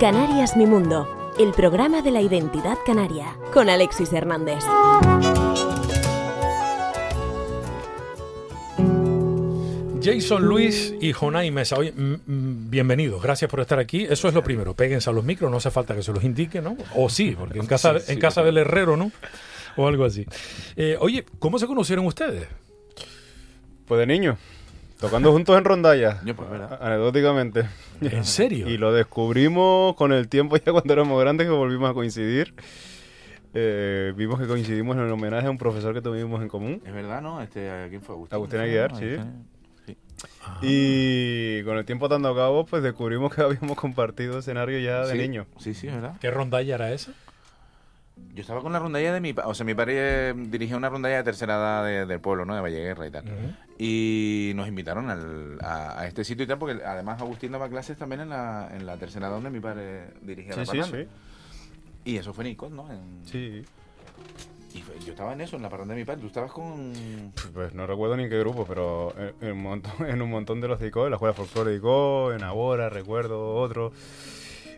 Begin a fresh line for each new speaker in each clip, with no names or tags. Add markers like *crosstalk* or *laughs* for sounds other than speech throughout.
Canarias Mi Mundo, el programa de la identidad canaria, con Alexis Hernández.
Jason Luis y Jonay Mesa, oye, bienvenidos, gracias por estar aquí. Eso es lo primero, péguense a los micros, no hace falta que se los indique, ¿no? O sí, porque en casa, en casa del herrero, ¿no? *laughs* O algo así. Eh, oye, ¿cómo se conocieron ustedes?
Pues de niño, tocando juntos en rondalla, *laughs*
Yo, pues,
anecdóticamente.
¿En serio?
Y lo descubrimos con el tiempo ya cuando éramos grandes que volvimos a coincidir. Eh, vimos que coincidimos en el homenaje a un profesor que tuvimos en común.
Es verdad, ¿no? Este, ¿Quién fue? Agustín.
Agustín
¿no?
Aguiar, sí.
Agustín. Sí.
Y con el tiempo atando a cabo, pues descubrimos que *laughs* habíamos compartido escenario ya de
Sí,
niño.
Sí, sí, es verdad.
¿Qué rondalla era esa?
Yo estaba con la rondalla de mi padre. O sea, mi padre eh, dirigía una rondalla de tercera edad de- del pueblo, ¿no? De Valleguerra y tal. Y nos invitaron al- a, a este sitio y tal, porque además Agustín daba clases también en la, en la tercera edad donde mi padre dirigía
Sí,
la
sí,
parranda.
sí.
Y eso fue en ¿no? En-
Sí.
Y fue- yo estaba en eso, en la parranda de mi padre. Tú estabas con.
Pues no recuerdo ni en qué grupo, pero en, en un, montón, *laughs* en un montón de los de ICO, en la Escuela Folclore de ICO, en Abora, recuerdo otro.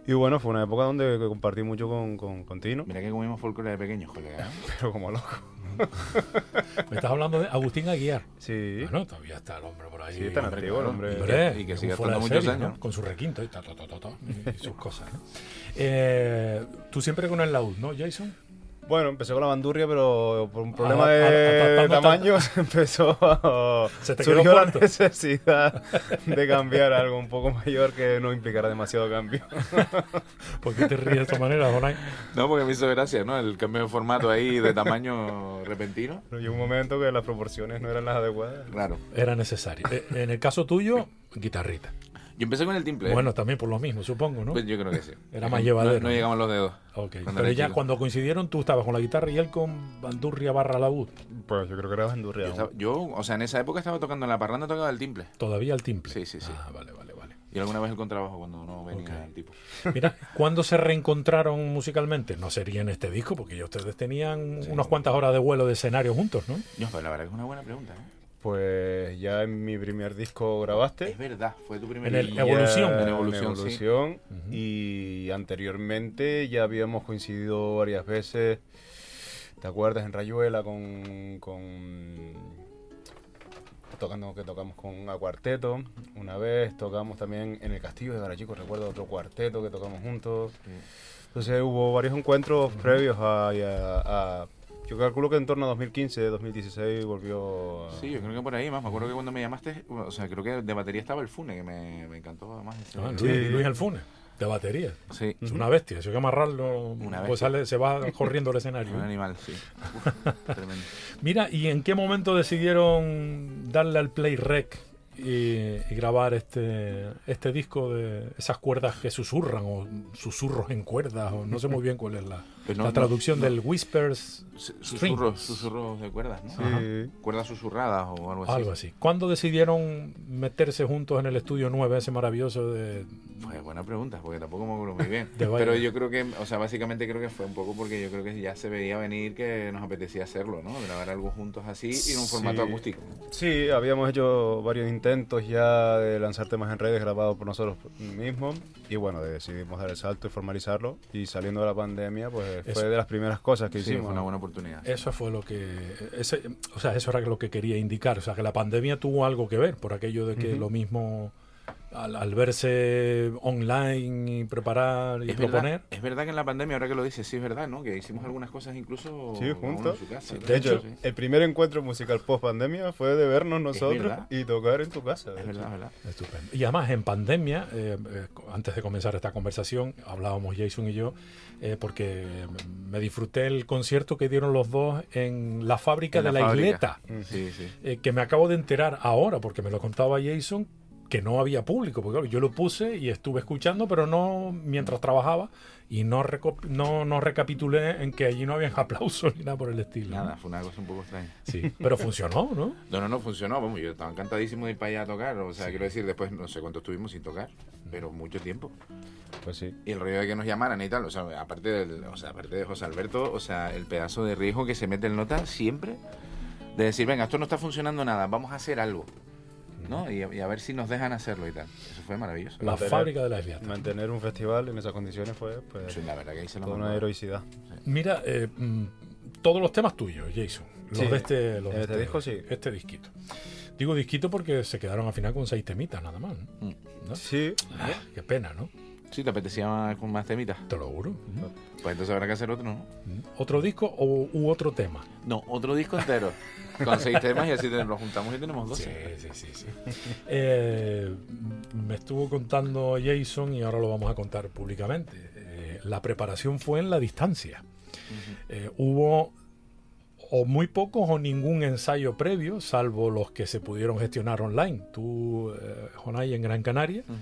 Y bueno, fue una época donde compartí mucho con, con, con Tino,
Mira que comimos folclore de pequeños, colega. ¿eh? *laughs*
pero como loco. *laughs*
Me estás hablando de Agustín Aguiar.
Sí,
Bueno, todavía está el hombre por ahí.
sí, tan antiguo el hombre.
Hombre,
Y que
fuera
estando muchos
serie,
años.
¿no? Con su requinto y, ta, ta, ta, ta, ta, y sus cosas. ¿no? Eh, Tú siempre con el laúd, ¿no, Jason?
Bueno, empecé con la bandurria, pero por un problema
Ah,
de
ah, ah, ah,
tamaños *laughs* empezó a...
Se te quedó
surgió la necesidad *laughs* de cambiar a algo un poco mayor que no implicara demasiado cambio. *laughs*
¿Por qué te ríes de esta manera, Jonay?
No, porque me hizo gracia, ¿no? El cambio de formato ahí de tamaño repentino.
Pero llegó un momento que las proporciones no eran las adecuadas.
Claro.
Era necesario. Eh, En el caso tuyo, guitarrita.
Yo empecé con el timple.
Bueno, también por lo mismo, supongo, ¿no?
Pues yo creo que sí.
Era más llevadero.
No, no llegamos los dedos.
Ok.
cuando
Pero ya
chico.
cuando coincidieron, tú estabas con la guitarra y él con bandurria barra laúd.
Pues yo creo que era bandurria.
Yo, estaba- yo, o sea, en esa época estaba tocando en la parranda, tocaba el timple.
Todavía el timple.
Sí, sí, sí.
Ah, vale, vale, vale.
Y alguna vez el contrabajo cuando no venía
Ok.
el tipo. *laughs*
Mira, ¿cuándo se reencontraron musicalmente? No sería en este disco, porque ya ustedes tenían unas cuantas horas de vuelo de escenario juntos, ¿no?
No, pero la verdad que es una buena pregunta, ¿eh?
Pues ya en mi primer disco grabaste.
Es verdad, fue tu primer
En
Ya
Evolución.
En
En
Evolución,
Evolución.
Ujú.
Y anteriormente ya habíamos coincidido varias veces. ¿Te acuerdas? En Rayuela con. con tocando que tocamos con a cuarteto. Una vez tocamos también en el Castillo de Garachico, recuerdo otro cuarteto que tocamos juntos. Entonces hubo varios encuentros previos a, y a- a- Yo calculo que en torno a 2015, 2016 volvió. a-
Sí, yo creo que por ahí más. Me acuerdo que cuando me llamaste, o sea, creo que de batería estaba el Fune, que me, me encantó además. ese-
Ah, Luis,
Sí.
Luis Alfune, de batería.
Sí,
Es una bestia, si hay que amarrarlo,
Una
pues sale, se va corriendo el escenario.
un animal, sí. Uf, *laughs* tremendo.
Mira, ¿y en qué momento decidieron darle al play rec y, y grabar este, este disco de esas cuerdas que susurran o susurros en cuerdas o no sé muy bien cuál es la,
Pues no,
la traducción
no.
del whispers.
Susurros, susurros de cuerdas, ¿no?
Sí.
Cuerdas susurradas o algo así.
algo así. ¿Cuándo decidieron meterse juntos en el estudio 9, ese maravilloso de...
Pues buena pregunta, porque tampoco me acuerdo muy bien. Pero yo creo que, o sea, básicamente creo que fue un poco porque yo creo que ya se veía venir que nos apetecía hacerlo, ¿no? Grabar algo juntos así y en un formato
Sí.
acústico.
Sí, habíamos hecho varios intentos ya de lanzar temas en redes grabados por nosotros mismos y bueno, decidimos dar el salto y formalizarlo y saliendo de la pandemia pues
Eso.
fue de las primeras cosas que
Sí,
hicimos.
fue una buena oportunidad.
Eso fue lo que... ese- o sea, eso era lo que quería indicar. O sea, que la pandemia tuvo algo que ver por aquello de que lo mismo... Al, al verse online y preparar y
Es
proponer,
verdad, es verdad que en la pandemia, ahora que lo dices, sí es verdad, ¿no? Que hicimos algunas cosas incluso
Sí, juntos.
en su casa.
De hecho,
Sí.
el primer encuentro musical post pandemia fue de vernos nosotros y tocar en tu casa.
es verdad, es verdad.
Estupendo. Y además en pandemia, eh, eh, antes de comenzar esta conversación, hablábamos Jason y yo, eh, porque me disfruté el concierto que dieron los dos en la fábrica
En
de
la
isleta,
Sí, sí.
eh, que me acabo de enterar ahora, porque me lo contaba Jason, que no había público, porque claro, yo lo puse y estuve escuchando, pero no mientras trabajaba, y no, no, no recapitulé en que allí no habían *laughs* aplausos ni nada por el estilo.
Nada, fue una cosa un poco extraña.
Sí, pero funcionó, ¿no? *laughs*
No, no, no funcionó. Vamos, yo estaba encantadísimo de ir para allá a tocar. O sea, quiero decir, después no sé cuánto estuvimos sin tocar, pero mucho tiempo.
Pues sí.
Y el rollo de que nos llamaran y tal, o sea, aparte, del, o sea, aparte de José Alberto, o sea, el pedazo de riesgo que se mete el nota siempre de decir, venga, esto no está funcionando nada, vamos a hacer algo. ¿No? Y, y a ver si nos dejan hacerlo y tal. Eso fue maravilloso.
La
Mantener-
fábrica de la Esviata.
Mantener un festival en esas condiciones fue pues,
Sí, la verdad que ahí se lo
toda una heroicidad.
Mira, eh, mm, todos los temas tuyos, Jason. Los
Sí.
de este, los de
Este disco, sí.
Este disquito. Digo disquito porque se quedaron al final con seis temitas nada más. ¿no?
Mm.
¿No?
Sí,
Ah, qué pena, ¿no?
Sí, te apetecía más- con más temitas.
Te lo juro.
Pues entonces habrá que hacer otro, ¿no?
¿Otro disco o, u otro tema?
No, otro disco entero. *laughs* con seis temas y así lo juntamos y tenemos
Sí,
12.
sí, sí. sí. Eh, me estuvo contando Jason y ahora lo vamos a contar públicamente. Eh, la preparación fue en la distancia. Eh, hubo o muy pocos o ningún ensayo previo, salvo los que se pudieron gestionar online. Tú, Jonay, en Gran Canaria
Ujú.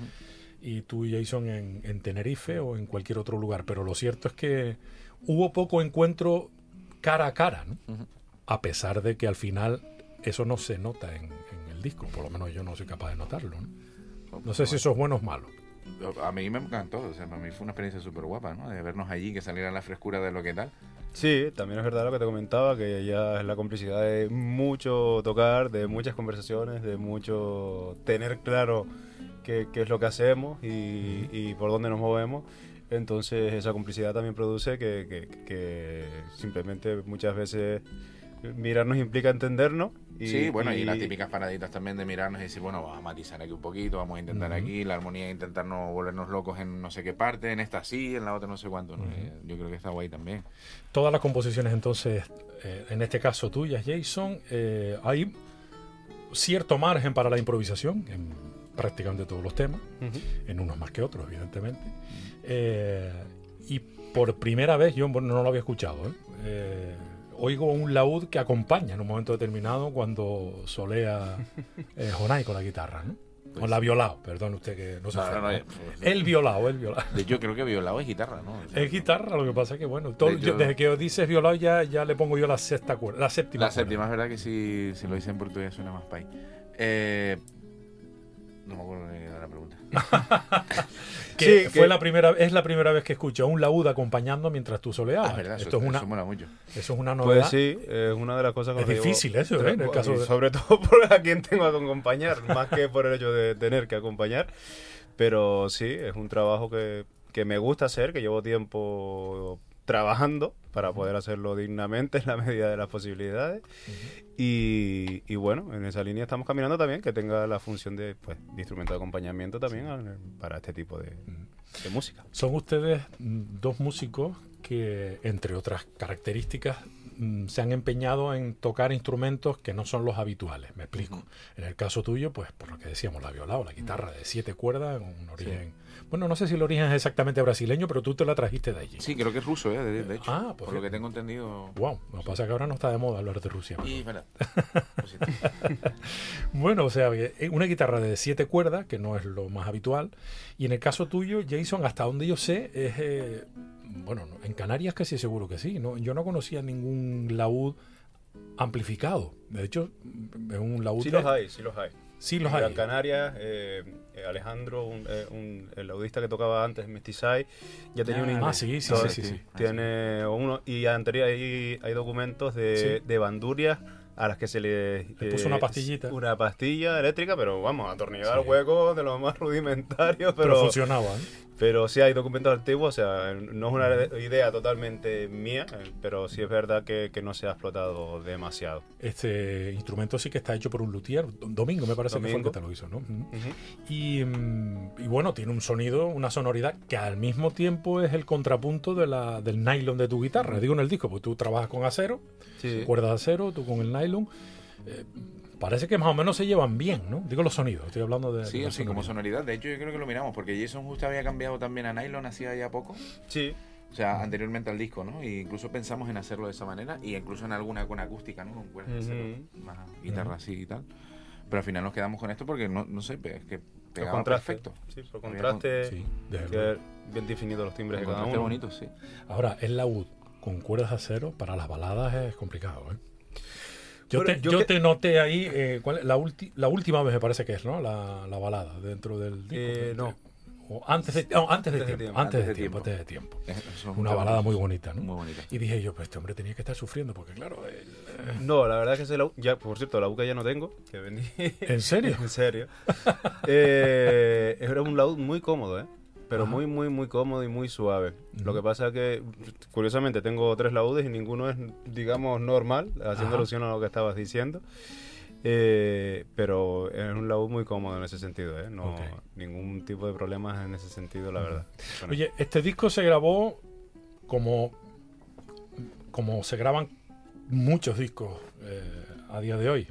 y tú, Jason, en, en Tenerife o en cualquier otro lugar. Pero lo cierto es que hubo poco encuentro cara a cara, ¿no? A pesar de que al final eso no se nota en, en el disco. Por lo menos yo no soy capaz de notarlo. No, No sé si eso es bueno o malo.
A mí me encantó, o sea, para mí fue una experiencia súper guapa, ¿no? De vernos allí, que saliera la frescura de lo que tal.
Sí, también es verdad lo que te comentaba, que ya es la complicidad de mucho tocar, de muchas conversaciones, de mucho tener claro qué, qué es lo que hacemos y, y por dónde nos movemos. Entonces esa complicidad también produce que, que- que simplemente muchas veces mirarnos implica entendernos. Y,
sí, bueno, y, las típicas paraditas también de mirarnos y decir, bueno, vamos a matizar aquí un poquito, vamos a intentar
Ujú.
aquí, la armonía, intentar no volvernos locos en no sé qué parte, en esta sí, en la otra no sé cuánto. ¿no?
Ujú.
Eh, Yo creo que está guay también.
Todas las composiciones, entonces, eh, en este caso tuyas, Jason, eh, hay cierto margen para la improvisación en prácticamente todos los temas,
Ujú.
en unos más que otros, evidentemente. Eh, y por primera vez, yo bueno, no lo había escuchado, ¿eh? Oigo un laúd que acompaña en un momento determinado cuando solea eh, Jonay con la guitarra, ¿no? Con la violao, perdón usted que no se
No, no,
ofenda,
no,
¿eh?
eh,
El violao, el violao.
Hecho, creo que violado es guitarra, ¿no? O *laughs* sea,
Es guitarra, lo que pasa es que, bueno, todo-
De hecho-
yo- desde que dices violado ya, ya le pongo yo la sexta cuerda, la séptima.
La
cuerda.
séptima, es verdad que si, si lo dice en portugués suena más pay. Eh, no me acuerdo de la pregunta. *laughs*
Que
Sí,
fue
que-
la primera, es la primera vez que escucho a un laúd acompañando mientras tú soleabas.
Ah, es verdad,
Esto
eso,
es una,
eso mola mucho.
eso es una novedad.
Pues sí, es una de las cosas
Es difícil eso, ¿eh? En el caso
y
de-
Sobre todo *laughs* por a quien tengo que acompañar, *laughs* más que por el hecho de tener que acompañar. Pero sí, es un trabajo que, que me gusta hacer, que llevo tiempo trabajando para poder hacerlo dignamente en la medida de las posibilidades. y, y bueno, en esa línea estamos caminando también, que tenga la función de, pues, de instrumento de acompañamiento también al- para este tipo de, de música.
Son ustedes mm, dos músicos que, entre otras características, mm, se han empeñado en tocar instrumentos que no son los habituales. Me explico. En el caso tuyo, pues por lo que decíamos, la viola o la guitarra de siete cuerdas, un origen. Bueno, no sé si el origen es exactamente brasileño, pero tú te la trajiste de allí.
Sí, creo que es ruso, ¿eh? De, de hecho.
Ah, pues
por lo que tengo entendido.
Wow, lo que pasa es que ahora no está de moda hablar de Rusia.
Y verdad. *laughs* *laughs*
Bueno, o sea, que una guitarra de siete cuerdas, que no es lo más habitual. Y en el caso tuyo, Jason, hasta donde yo sé, es. eh, bueno, no, en Canarias casi seguro que sí. ¿no? Yo no conocía ningún laúd amplificado. De hecho, es un laúd.
Sí
de-
los hay, sí los hay.
Sí los hay.
Canarias, eh, eh, Alejandro, un, eh, un- el laudista que tocaba antes en Mestizai, ya tenía
Ah,
un
Ah, sí, sí, sí, sí, sí.
Tiene uno, y anterior hay, hay documentos de,
Sí.
de bandurias a las que se le,
Le puso una pastillita.
Una pastilla eléctrica, pero vamos, atornillar
Sí.
el hueco de lo más *laughs* rudimentario,
Pero
pero,
funcionaba. ¿eh?
Pero sí hay documentos antiguos, o sea, no es una idea totalmente mía, pero sí es verdad que, que no se ha explotado demasiado.
Este instrumento sí que está hecho por un luthier. Domingo me parece que fue el que te lo hizo, ¿no? Y, mm, y bueno, tiene un sonido, una sonoridad que al mismo tiempo es el contrapunto de la, del nylon de tu guitarra. Digo en el disco, porque tú trabajas con acero,
Sí.
cuerdas de acero, tú con el nylon. Eh, parece que más o menos se llevan bien, ¿no? Digo los sonidos, estoy hablando de.
Sí,
de
como
sonoridad.
De hecho, yo creo que lo miramos, porque Jason justo había cambiado también a nylon hacía ya poco.
Sí,
O sea, anteriormente al disco, ¿no? Y incluso pensamos en hacerlo de esa manera, y incluso en alguna con acústica, ¿no? Con cuerdas de acero,
Ujú.
más guitarra así y tal. Pero al final nos quedamos con esto porque no, no sé, es que pegaba
contraste.
perfecto.
Sí, por
Había
contraste.
Sí,
que bien definidos los timbres de cada
contraste
uno.
bonito, sí.
Ahora, el laúd con cuerdas de acero para las baladas es complicado, ¿eh? Yo, te,
yo
yo
que-
te noté ahí, eh, ¿cuál es? la, ulti- la última vez me parece que es, ¿no? La, la balada dentro del disco.
Eh, no.
o antes de, no, antes de
Antes de
tiempo,
tiempo,
antes de
antes de
tiempo, antes de Una balada muy bonita, ¿no?
Muy bonita.
Y dije yo, pues este hombre tenía que estar sufriendo, porque claro, eh,
No, la verdad es que ese lau- ya, por cierto, la UCA ya no tengo, que vendí.
¿En serio? *laughs*
en serio. Eh, era un laúd muy cómodo, ¿eh? Pero
Ajá.
muy, muy, muy cómodo y muy suave. Lo que pasa es que, curiosamente, tengo tres laudes y ninguno es, digamos, normal, haciendo
Ajá.
alusión a lo que estabas diciendo. Eh, pero es un laúd muy cómodo en ese sentido, ¿eh? No, ningún tipo de problemas en ese sentido, la verdad.
Oye, este disco se grabó como, como se graban muchos discos eh, a día de hoy.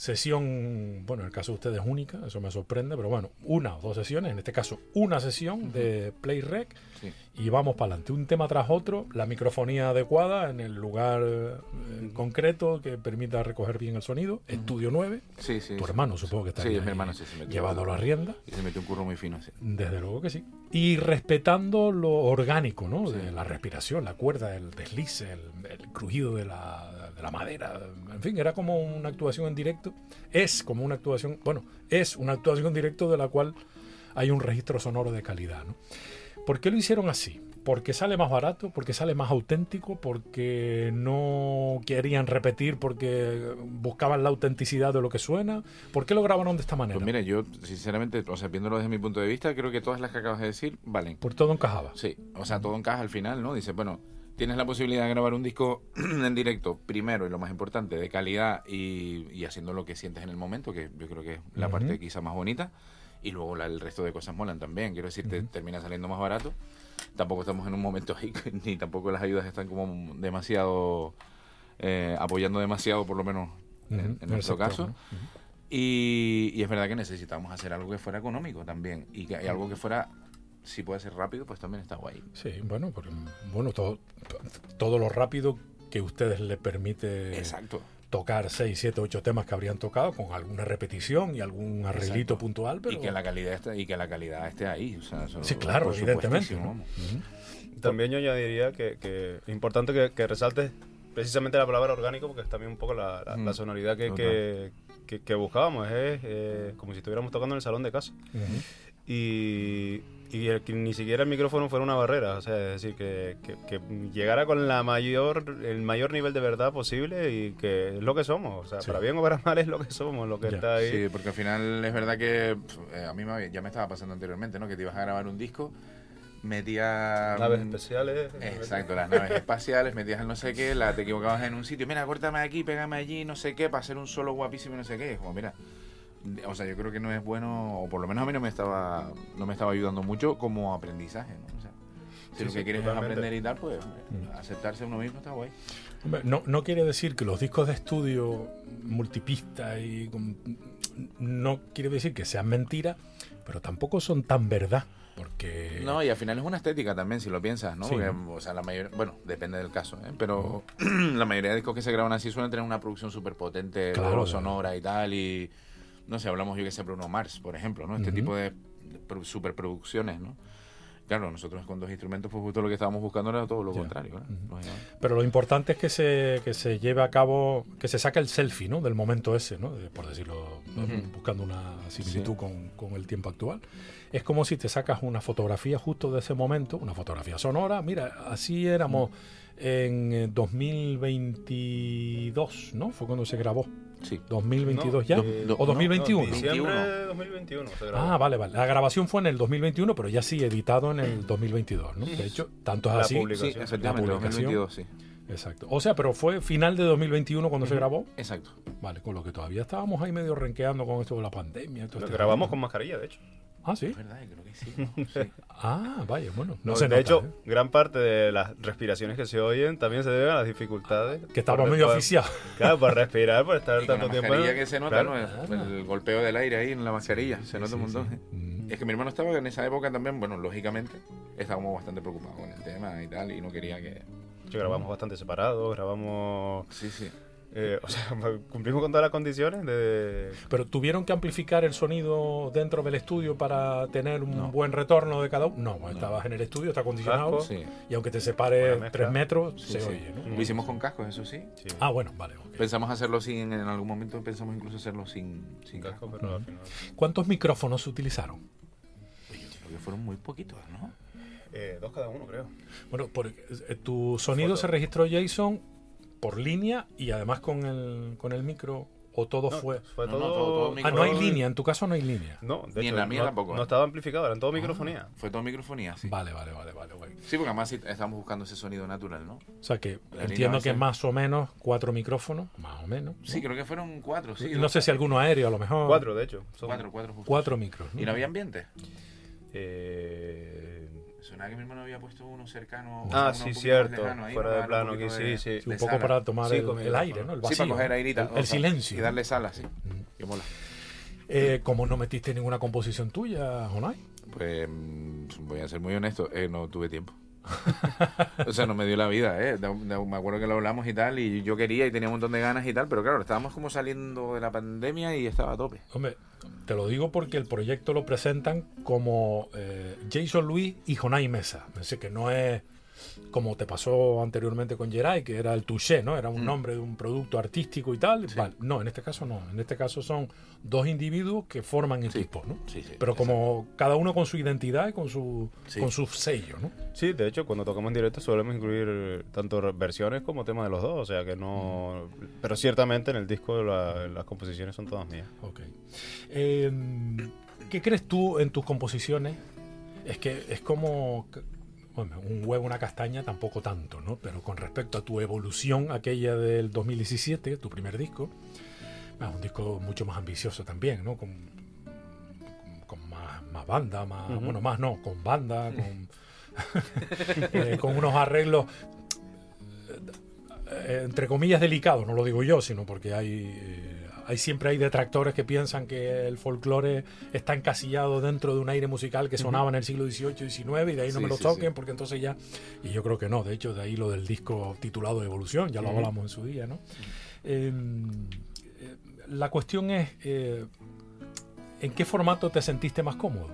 Sesión, bueno, en el caso de ustedes única, eso me sorprende, pero bueno, una o dos sesiones, en este caso una sesión de Play Rec
Sí.
y vamos para adelante, un tema tras otro, la microfonía adecuada en el lugar eh, concreto que permita recoger bien el sonido, Estudio 9,
Sí, sí.
tu hermano supongo que está
Sí,
ahí
mi hermano, sí, se
llevado la rienda.
Y se metió un curro muy fino, sí.
Desde luego que sí. Y respetando lo orgánico, ¿no? De la respiración, la cuerda, el deslice, el, el crujido de la, la madera. En fin, era como una actuación en directo. Es como una actuación, bueno, es una actuación en directo de la cual hay un registro sonoro de calidad, ¿no? ¿Por qué lo hicieron así? Porque sale más barato, porque sale más auténtico, porque no querían repetir, porque buscaban la autenticidad de lo que suena. ¿Por qué lo grabaron de esta manera?
Pues mira, yo sinceramente, o sea, viéndolo desde mi punto de vista, creo que todas las que acabas de decir valen.
Por todo encajaba.
Sí, o sea, todo encaja al final, ¿no? Dices, bueno, tienes la posibilidad de grabar un disco *clears throat* en directo, primero y lo más importante, de calidad y, y haciendo lo que sientes en el momento, que yo creo que es la parte quizá más bonita. Y luego la- el resto de cosas molan también. Quiero decir, te termina saliendo más barato. Tampoco estamos en un momento ni tampoco las ayudas están como demasiado eh, apoyando demasiado, por lo menos en, nuestro caso.
¿no? Ujú.
Y, y es verdad que necesitamos hacer algo que fuera económico también. Y, que, y algo que fuera, si puede ser rápido, pues también está guay.
Sí, bueno, porque, bueno, todo, todo lo rápido que ustedes le permite
Exacto.
tocar 6, 7, 8 temas que habrían tocado con alguna repetición y algún arreglito
Exacto.
puntual, pero
Y que la calidad esté, y que la calidad esté ahí. O sea, eso-
sí, claro, evidentemente.
También yo añadiría que, que es importante que, que resaltes precisamente la palabra orgánico porque es también un poco la, la- la
Mm,
sonoridad que, que, que- que buscábamos. Es eh, como si estuviéramos tocando en el salón de casa. Y, y el que ni siquiera el micrófono fuera una barrera. O sea, es decir, que, que- que llegara con la mayor, el mayor nivel de verdad posible y que es lo que somos. O sea,
Sí.
para bien o para mal es lo que somos, lo que
Ya.
está ahí.
Sí, porque al final es verdad que eh, a mí me había- ya me estaba pasando anteriormente, ¿no? Que te ibas a grabar un disco, metías...
Naves especiales.
Exacto, las naves espaciales, metías el no sé qué, la, te equivocabas en un sitio, mira, córtame aquí, pégame allí, no sé qué, para hacer un solo guapísimo y no sé qué. Es como, mira, o sea, yo creo que no es bueno, o por lo menos a mí no me estaba, no me estaba ayudando mucho como aprendizaje, ¿no? O sea, si
Sí,
lo
sí,
que quieres
totalmente.
es aprender y tal, pues
Mm.
aceptarse uno mismo está guay.
No, no quiere decir que los discos de estudio multipista y con- no quiere decir que sean mentiras, pero tampoco son tan verdad, porque
No, y al final es una estética también, si lo piensas, ¿no?
Sí.
Porque, o sea, la mayoría, bueno, depende del caso, ¿eh? Pero *clears throat* la mayoría de discos que se graban así suelen tener una producción súper potente,
Claro,
sonora y tal, y no sé, hablamos yo que sé, Bruno Mars, por ejemplo, ¿no? Este
Ujú.
tipo de pro- superproducciones, ¿no? Claro, nosotros con dos instrumentos, pues justo lo que estábamos buscando era todo lo
Ya.
contrario, ¿no?
Ujú.
Lógicamente.
Pero lo importante es que se, que se lleve a cabo, que se saque el selfie, ¿no? Del momento ese, ¿no? Por decirlo,
Ujú.
buscando una similitud
Sí.
con, con el tiempo actual. Es como si te sacas una fotografía justo de ese momento, una fotografía sonora. Mira, así éramos en eh, 2022, ¿no? Fue cuando se grabó.
Sí.
2022 ya.
Do- do-
o 2021.
No, diciembre
21.
de 2021 se grabó.
Ah, vale, vale. La grabación fue en el 2021, pero ya sí editado en el 2022, ¿no? De hecho, tanto es
La
así.
publicación.
Sí,
La
publicación.
2022, sí.
Exacto. O sea, pero fue final de 2021 cuando se grabó.
Exacto.
Vale, con lo que todavía estábamos ahí medio renqueando con esto de la pandemia. todo
Lo
este
grabamos con mascarilla, de hecho.
Ah, sí.
Es verdad, creo que sí. *laughs* ¿no? Sí.
Ah, vaya, bueno. No
No,
sé.
de hecho, gran parte de las respiraciones que se oyen también se deben a las dificultades.
que estaba medio oficial.
Claro, por respirar, por estar *laughs*
Y con la
tanto tiempo.
mascarilla que se nota,
Claro.
¿no? El, el golpeo del aire ahí en la mascarilla, se nota
Sí,
un montón. ¿eh?
Mm.
Es que mi hermano estaba en esa época también, bueno, lógicamente, estábamos bastante preocupados con el tema y tal, y no quería que...
Sí, grabamos bastante separados, grabamos.
Sí, sí.
Eh, o sea, *laughs* cumplimos con todas las condiciones de.
Pero tuvieron que amplificar el sonido dentro del estudio para tener un
No.
buen retorno de cada uno. No, estabas en el estudio, está acondicionado.
Sí.
Y aunque te separe tres metros,
Sí,
se
sí.
oye, ¿no?
Lo hicimos con cascos, eso sí.
Sí,
Ah, bueno, vale.
Pensamos hacerlo sin, en algún momento pensamos incluso hacerlo sin, sin
casco,
casco.
pero al final.
¿Cuántos micrófonos se utilizaron?
Yo creo Porque fueron muy poquitos, ¿no?
Eh, dos cada uno, creo.
Bueno, por, eh, tu sonido
Foto.
se registró, Jason, por línea y además con el, con el micro, o todo
No,
fue.
fue
No, no,
todo,
todo- todo
Ah, no hay línea, en tu caso no hay línea.
No, de
Ni en la mía
no,
tampoco,
No estaba amplificado, eran todo microfonía.
Fue todo microfonía, sí.
Vale, vale, vale, vale. vale.
Sí, porque además sí estábamos buscando ese sonido natural, ¿no?
O sea que
La
entiendo que
ser-
más o menos cuatro micrófonos, más o menos. ¿no?
Sí, creo que fueron cuatro, sí.
Y no sé si alguno aéreo a lo mejor.
Cuatro, de hecho. son-
Cuatro, cuatro justo.
Cuatro micros. ¿no?
¿Y no había ambiente?
Eh,
Suena que mi hermano había puesto uno cercano.
Ah,
uno
sí, cierto,
más lejano ahí,
fuera
¿no?
de plano
un
aquí,
poquito
sí,
de-
sí.
Sí, un
de
poco
sala.
para tomar
Sí,
el, aire, ¿no? El vacío.
Sí, para coger.
El, el silencio.
Y darle sala, sí.
Mm.
Que mola.
Eh, como no metiste ninguna composición tuya, Jonai.
Pues mm, voy a ser muy honesto, eh, no tuve tiempo. *laughs* o sea, no me dio la vida, ¿eh? Me acuerdo que lo hablamos y tal, y yo quería y tenía un montón de ganas y tal, pero claro, estábamos como saliendo de la pandemia y estaba a tope.
Hombre, te lo digo porque el proyecto lo presentan como eh, Jason Luis y Jonai Mesa. Es que no es como te pasó anteriormente con Geray, que era el touché, ¿no? Era un
Mm.
nombre de un producto artístico y tal.
Sí.
Vale, no, en este caso no. En este caso son dos individuos que forman
Sí.
equipo, ¿no?
Sí, sí.
Pero como cada uno con su identidad y con su,
Sí.
con su sello, ¿no?
Sí, de hecho, cuando tocamos en directo solemos incluir tanto versiones como temas de los dos, o sea que no... Pero ciertamente en el disco la- las composiciones son todas mías.
Ok. Eh, ¿Qué crees tú en tus composiciones? Es que es como un huevo, una castaña, tampoco tanto, ¿no? Pero con respecto a tu evolución, aquella del 2017, tu primer disco, ah, un disco mucho más ambicioso también, ¿no? Con, con- más, más banda, más, bueno, más no, con banda, con, *laughs* eh, con unos arreglos eh, entre comillas delicados, no lo digo yo, sino porque hay, hay siempre hay detractores que piensan que el folclore está encasillado dentro de un aire musical que sonaba en el siglo XVIII y XIX y de ahí no
Sí,
me lo
sí,
toquen
sí.
porque entonces ya... Y yo creo que no, de hecho de ahí lo del disco titulado Evolución, ya lo hablamos en su día, ¿no? Eh, eh, la cuestión es, eh, ¿en qué formato te sentiste más cómodo?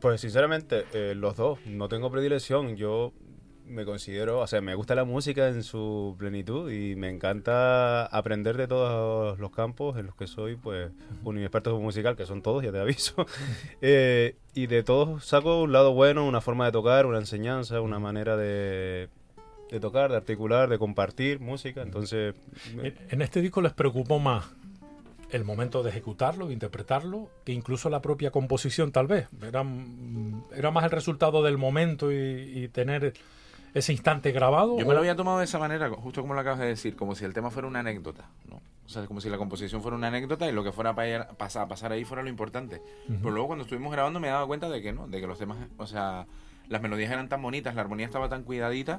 Pues sinceramente, eh, los dos, no tengo predilección, yo me considero, o sea, me gusta la música en su plenitud y me encanta aprender de todos los campos en los que soy, pues, un experto musical, que son todos, ya te aviso. *laughs* Eh, y de todos saco un lado bueno, una forma de tocar, una enseñanza, una manera de, de tocar, de articular, de compartir música. Entonces, me-
En, este disco les preocupó más el momento de ejecutarlo, de interpretarlo, que incluso la propia composición tal vez. Era, mm, era más el resultado del momento y, y tener ese instante grabado.
Yo
o-
me lo había tomado de esa manera, justo como lo acabas de decir, como si el tema fuera una anécdota, ¿no? O sea, como si la composición fuera una anécdota y lo que fuera a pa- pasar, pasar ahí fuera lo importante.
Ujú.
Pero luego cuando estuvimos grabando me he dado cuenta de que no, de que los temas, o sea, las melodías eran tan bonitas, la armonía estaba tan cuidadita,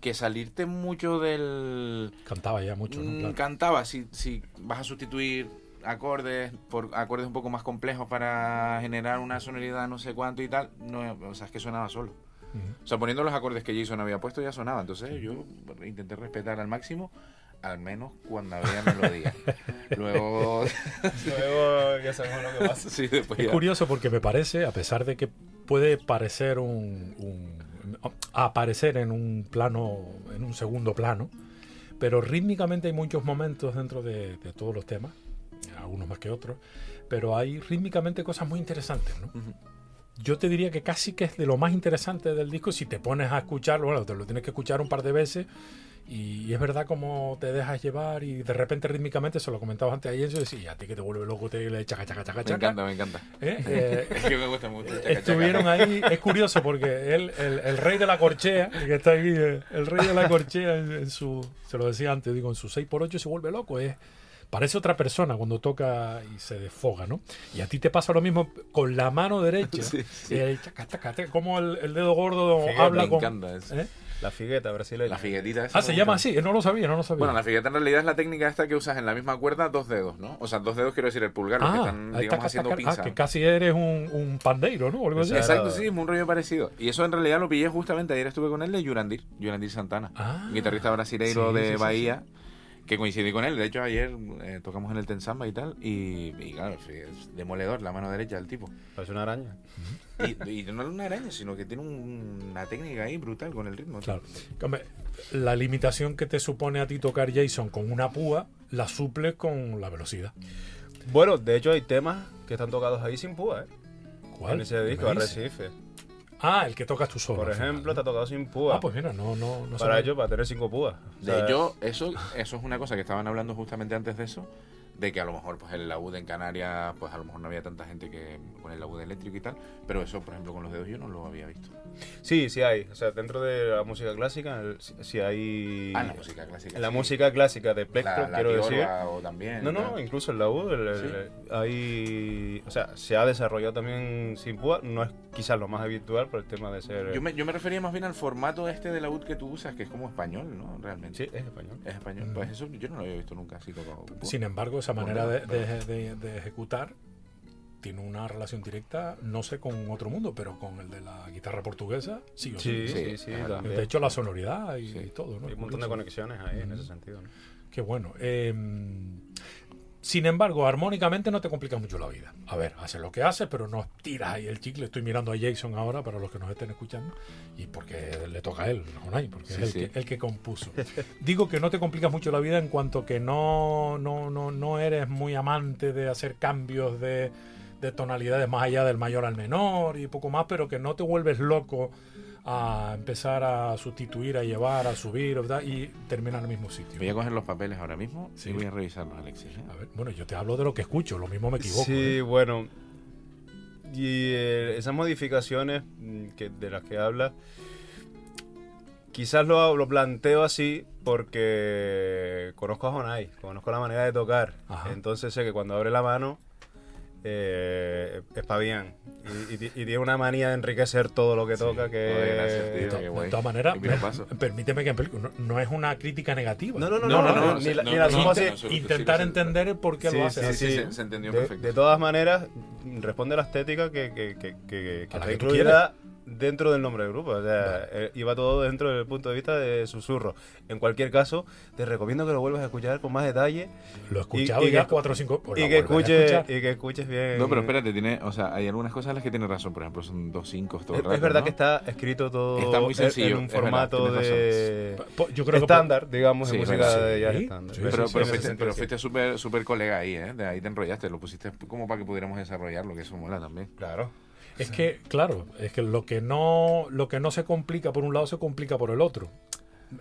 que salirte mucho del...
Cantaba ya mucho, ¿no?
Mm,
Claro.
Cantaba, si, si vas a sustituir acordes por acordes un poco más complejos para generar una sonoridad no sé cuánto y tal, no, o sea, es que sonaba solo. O sea, poniendo los acordes que Jason había puesto ya sonaba. Entonces yo intenté respetar al máximo, al menos cuando había melodía. *laughs* Luego,
luego ya sabemos lo que pasa.
sí, después
Es
ya.
curioso porque me parece, a pesar de que puede parecer un, un- aparecer en un plano, en un segundo plano, pero rítmicamente hay muchos momentos dentro de, de todos los temas, algunos más que otros, pero hay rítmicamente cosas muy interesantes, ¿no? Yo te diría que casi que es de lo más interesante del disco si te pones a escucharlo, bueno, te lo tienes que escuchar un par de veces y, es verdad como te dejas llevar y de repente rítmicamente, se lo comentabas antes ayer, yo decía, "Y a ti que te vuelve loco, te le chaca, chaca, chaca,
Me
chaca.
encanta, me encanta.
¿Eh? *laughs* Eh,
Es que me gusta mucho. chaca, chaca.
Estuvieron ahí, es curioso porque él, el, el rey de la corchea, el que está aquí, eh, el rey de la corchea en, en su, se lo decía antes, digo, en su 6x8 se vuelve loco, es, parece otra persona cuando toca y se desfoga, ¿no? Y a ti te pasa lo mismo con la mano derecha, *laughs*
Sí, sí.
eh, chaca, chaca, chaca, como el, el dedo gordo
Sí,
habla
me
con...
encanta eso.
¿eh?
La figueta brasileña.
La figuetita esa
Ah, se llama así, no lo sabía, no lo sabía.
Bueno, la figueta en realidad es la técnica esta que usas en la misma cuerda dos dedos, ¿no? O sea, dos dedos quiero decir el pulgar, los que están,
ahí
digamos,
taca,
haciendo
taca,
pinza.
ah, que casi eres un, un pandeiro, ¿no? O algo así.
Exacto.
Sí, es un rollo parecido. Y eso en realidad lo pillé justamente, ayer estuve con él de Yurandir, Yurandir Santana,
Ah.
guitarrista brasileiro
Sí,
de
sí, sí,
Bahía, que coincidí con él. De hecho, ayer eh, tocamos en el Tensamba y tal, y, y claro, sí, es demoledor la mano derecha del tipo.
Parece una araña.
Y, y no es una araña, sino que tiene un- una técnica ahí brutal con el ritmo.
Claro. Hombre, la limitación que te supone a ti tocar Jason con una púa la suples con la velocidad.
Bueno, de hecho hay temas que están tocados ahí sin púa, ¿eh?
¿Cuál?
En ese disco. Arrecife.
Ah, el que tocas tú solo.
Por ejemplo, te ha tocado sin púa.
Ah, pues mira, no, no, no
para ello, para tener cinco púas. O
De
sea,
hecho, eso, eso es una cosa que estaban hablando justamente antes de eso, de que a lo mejor pues el laúd en Canarias, pues a lo mejor no había tanta gente que con el laúd eléctrico y tal, pero eso, por ejemplo, con los dedos yo no lo había visto.
Sí, sí hay. O sea, dentro de la música clásica, sí- sí hay.
Ah, la música clásica.
en la
sí.
música clásica de
La-
Plectro,
la
quiero decir.
o también.
No, no, incluso el laúd, el- el-
Sí.
hay, o sea, se ha desarrollado también sin púa, no es quizás lo más habitual por el tema de ser...
Yo me, yo me refería más bien al formato este de laúd que tú usas, que es como español, ¿no? Realmente.
Sí, es español.
Es español.
Mm.
Pues eso yo no lo había visto nunca así tocado.
Sin embargo, esa
Bueno,
manera de,
pero-
de- de- de ejecutar tiene una relación directa, no sé con otro mundo, pero con el de la guitarra portuguesa, sí o sí.
Sí, también.
De hecho, la sonoridad y, todo, ¿no?
Hay un montón de conexiones ahí en ese sentido. ¿no?
Qué bueno. Eh, sin embargo, armónicamente no te complicas mucho la vida. A ver, haces lo que haces, pero no tiras ahí el chicle. Estoy mirando a Jason ahora para los que nos estén escuchando. Y porque le toca a él, no Jonay, porque
Sí,
es el,
sí.
que, el que compuso. *laughs* Digo que no te complicas mucho la vida en cuanto que no, no, no, no eres muy amante de hacer cambios de, de tonalidades más allá del mayor al menor y poco más, pero que no te vuelves loco a empezar a sustituir, a llevar, a subir ¿verdad? y terminar en el mismo sitio.
Voy a coger los papeles ahora mismo
Sí.
y voy a revisarlos, Alexis. ¿eh?
A ver, bueno, yo te hablo de lo que escucho, lo mismo me equivoco.
Sí,
¿eh?
bueno. Y eh, esas modificaciones mm, que, de las que habla, quizás lo, lo planteo así porque conozco a Jonai, conozco la manera de tocar.
Ajá.
Entonces sé que cuando abre la mano eh, es pa' bien. Y, y y tiene una manía de enriquecer todo lo que toca que...
Gracias,
De,
tío.
todas maneras, me- permíteme que no, no es una crítica negativa.
No, no, no,
No,
no,
no,
no,
no,
ni la,
no,
ni la así.
Intentar entender el por qué
Sí,
lo hace.
sí,
así.
sí, se- se entendió
de,
perfecto.
de todas maneras, responde a la estética que, que, que, que- está incluida dentro del nombre del grupo. O sea,
Vale.
eh, iba todo dentro del punto de vista de susurro. En cualquier caso, te recomiendo que lo vuelvas a escuchar con más detalle
Lo he escuchado
y
ya
que-
cuatro o cinco. pues
y, que
escuchar.
y que escuches bien.
No, pero espérate, tiene, o sea, hay algunas cosas en las que tiene razón. Por ejemplo, son dos cinco todo
Es, es
rato,
verdad
¿no?
que está escrito todo
Está muy
en-
sencillo,
en un
es verdad,
formato
tienes
de
Yo creo que
estándar, digamos,
Sí,
en
es
música
verdad,
de jazz
sí.
estándar.
Sí,
Pero,
sí,
pero,
sí,
fuiste,
sí.
fuiste súper súper colega ahí, ¿eh? De ahí te enrollaste, lo pusiste como para que pudiéramos desarrollarlo, que eso mola también.
Claro.
Es que, claro, es que lo que no lo que no se complica por un lado se complica por el otro.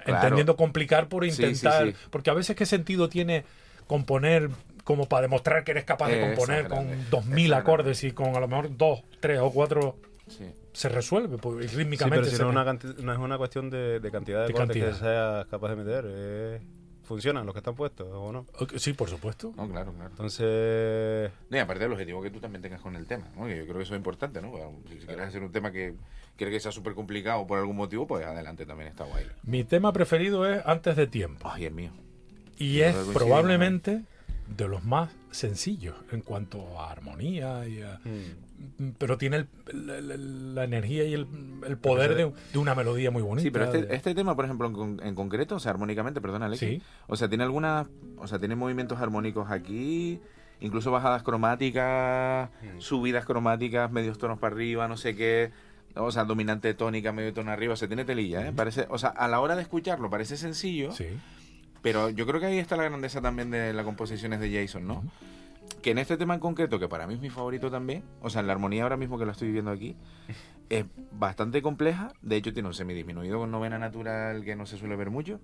Claro.
Entendiendo complicar por
Sí, sí,
intentar.
sí.
Porque a veces, ¿qué sentido tiene componer como para demostrar que eres capaz de
Esa
componer con 2000
esa es
acordes y con a lo mejor dos, tres o cuatro
Sí.
se resuelve? Pues, y
Sí,
rítmicamente
pero si
se
no,
me-
una no es una cuestión de, de cantidad de,
De cantidad.
que seas capaz de meter. eh, funcionan los que están puestos, ¿o no?
Sí, por supuesto.
No, claro, claro.
Entonces,
No, y aparte del objetivo que tú también tengas con el tema, ¿no? Que yo creo que eso es importante, ¿no? Si, si quieres hacer un tema que quieres que sea súper complicado por algún motivo, pues adelante también está guay.
Mi tema preferido es Antes de Tiempo.
Ay, el mío.
Y es probablemente de los más sencillos en cuanto a armonía y a-
mm,
pero tiene el- la, la- la energía y el, el poder de, de una melodía muy bonita.
Sí, pero este,
de-
este tema, por ejemplo, en, con- en concreto, o sea, armónicamente, perdona, Alex.
Sí.
O sea, tiene algunas, o sea, tiene movimientos armónicos aquí, incluso bajadas cromáticas,
Mm.
subidas cromáticas, medios tonos para arriba, no sé qué. O sea, dominante tónica, medio tono arriba, o sea, tiene telilla, ¿eh? Parece, o sea, a la hora de escucharlo parece sencillo,
Sí.
pero yo creo que ahí está la grandeza también de las composiciones de Jason, ¿no? Que en este tema en concreto, que para mí es mi favorito también, o sea, en la armonía ahora mismo que lo estoy viendo aquí, *laughs* es bastante compleja. De hecho, tiene un semidisminuido con novena natural que no se suele ver mucho.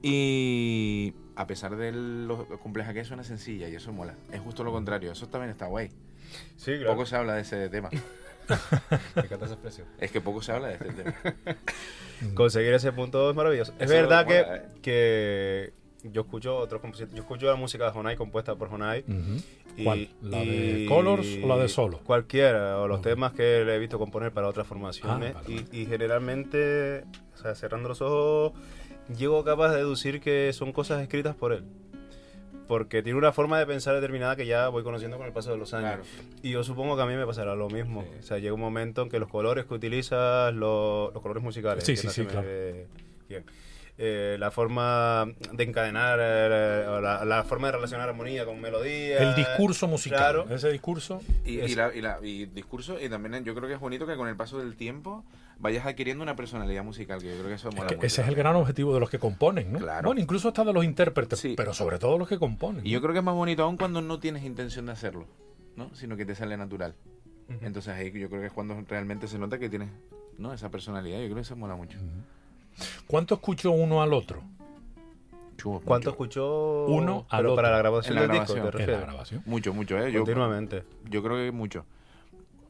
Y a pesar de lo compleja que es, suena sencilla y eso mola. Es justo lo contrario, eso también está guay.
sí, claro.
Poco se habla de ese tema. *laughs*
Me encanta esa expresión.
Es que poco se habla de este tema.
Conseguir ese punto es maravilloso. Es
Eso
verdad que,
¿eh?
que yo escucho otros compositores. Yo escucho la música de Jonai compuesta por Jonai. Y-
¿Cuál? ¿La de
y-
Colors o la de Solo?
Cualquiera, o los temas que le he visto componer para otras formaciones.
Ah, vale,
y, y generalmente, o sea, cerrando los ojos, llego capaz de deducir que son cosas escritas por él. Porque tiene una forma de pensar determinada que ya voy conociendo con el paso de los años.
Claro.
Y yo supongo que a mí me pasará lo mismo.
Sí.
O sea, llega un momento en que los colores que utilizas, los, los colores musicales,
Sí, sí, sí, claro.
bien. Eh, la forma de encadenar, eh, la, la forma de relacionar armonía con melodía.
El discurso musical.
Claro.
Ese discurso.
Y, la, y, la- y discurso, y también yo creo que es bonito que con el paso del tiempo vayas adquiriendo una personalidad musical, que yo creo que eso
es
mola
que
mucho
ese es el gran objetivo de los que componen, ¿no?
Claro.
Bueno, incluso hasta de los intérpretes,
Sí.
pero sobre todo los que componen.
Y yo creo que es más bonito aún cuando no tienes intención de hacerlo, ¿no? Sino que te sale natural. Entonces ahí yo creo que es cuando realmente se nota que tienes ¿no? esa personalidad. Yo creo que eso mola mucho.
¿Cuánto escuchó uno al otro?
¿Cuánto
mucho.
escuchó
Uno al
pero para
otro.
la grabación
En la
del disco, te
En la
refieres?
grabación.
Mucho, mucho, ¿eh? Yo,
Continuamente.
yo creo que mucho.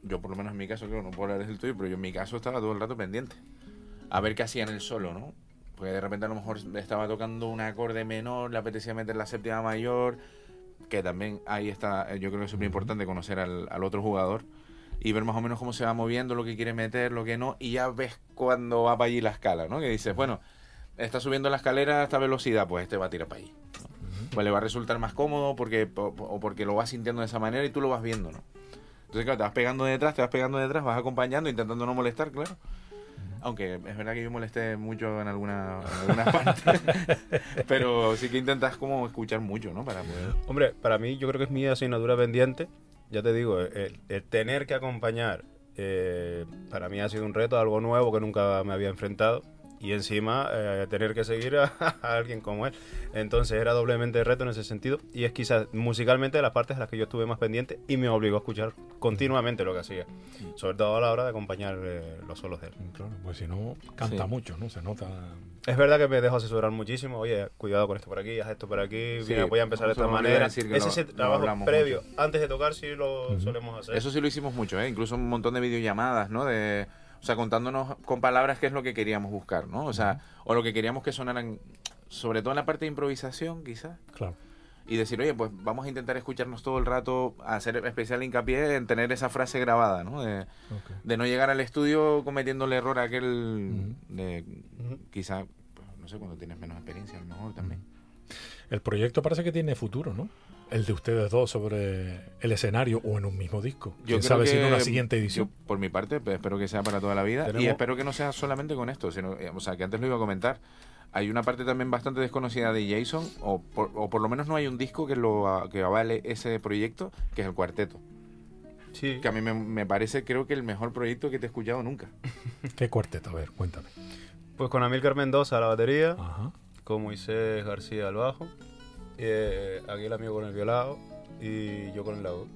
Yo por lo menos en mi caso, creo, no puedo hablar del tuyo, pero yo en mi caso estaba todo el rato pendiente. A ver qué hacía en el solo, ¿no? Porque de repente a lo mejor estaba tocando un acorde menor, le apetecía meter la séptima mayor, que también ahí está, eh, yo creo que es súper importante conocer al, al otro jugador y ver más o menos cómo se va moviendo, lo que quiere meter, lo que no, y ya ves cuando va para allí la escala, ¿no? Que dices, bueno, está subiendo la escalera a esta velocidad, pues este va a tirar para allí. ¿no? Pues le va a resultar más cómodo porque, po- o porque lo vas sintiendo de esa manera y tú lo vas viendo, ¿no? Entonces, claro, te vas pegando detrás, te vas pegando detrás, vas acompañando, intentando no molestar, claro. Aunque es verdad que yo molesté mucho en alguna, en algunas *laughs* partes. pero sí que intentas como escuchar mucho, ¿no? Para poder...
Hombre, para mí yo creo que es mi asignatura pendiente. Ya te digo, el, el tener que acompañar eh, para mí ha sido un reto, algo nuevo que nunca me había enfrentado. Y encima eh, tener que seguir a, *laughs* a alguien como él. Entonces era doblemente reto en ese sentido. Y es quizás musicalmente de las partes a las que yo estuve más pendiente y me obligó a escuchar continuamente lo que hacía. Sobre todo a la hora de acompañar eh, los solos de él.
Claro, pues si no, canta
Sí.
mucho, ¿no? Se nota.
Es verdad que me dejo asorar muchísimo. Oye, cuidado con esto por aquí, haz esto por aquí.
Sí,
mira, voy a empezar de esta manera.
decir que
Ese
lo- lo
trabajo previo.
mucho.
Antes de tocar sí lo solemos hacer.
Eso sí lo hicimos mucho, ¿eh? Incluso un montón de videollamadas, ¿no? De, o sea, contándonos con palabras qué es lo que queríamos buscar, ¿no? O sea, o lo que queríamos que sonaran, sobre todo en la parte de improvisación, quizás.
Claro.
Y decir, oye, pues vamos a intentar escucharnos todo el rato, hacer especial hincapié en tener esa frase grabada, ¿no? De, no llegar al estudio cometiendo el error aquel
Ujú.
de quizá, pues, no sé, cuando tienes menos experiencia, a lo mejor también.
El proyecto parece que tiene futuro, ¿no? El de ustedes dos sobre el escenario o en un mismo disco. Quién sabe si en una siguiente edición.
yo, por mi parte, pues, espero que sea para toda la vida. Y espero que no sea solamente con esto, sino, eh, o sea, que antes lo iba a comentar. Hay una parte también bastante desconocida de Jason, o por, o por lo menos no hay un disco que lo a- que avale ese proyecto, que es el cuarteto.
Sí.
Que a mí me, me parece, creo que el mejor proyecto que te he escuchado nunca. *laughs*
¿Qué cuarteto? A ver, cuéntame.
Pues con Amílcar Mendoza a la batería,
Ajá.
con Moisés García al bajo, eh, aquí el amigo con el violado y yo con el laúd.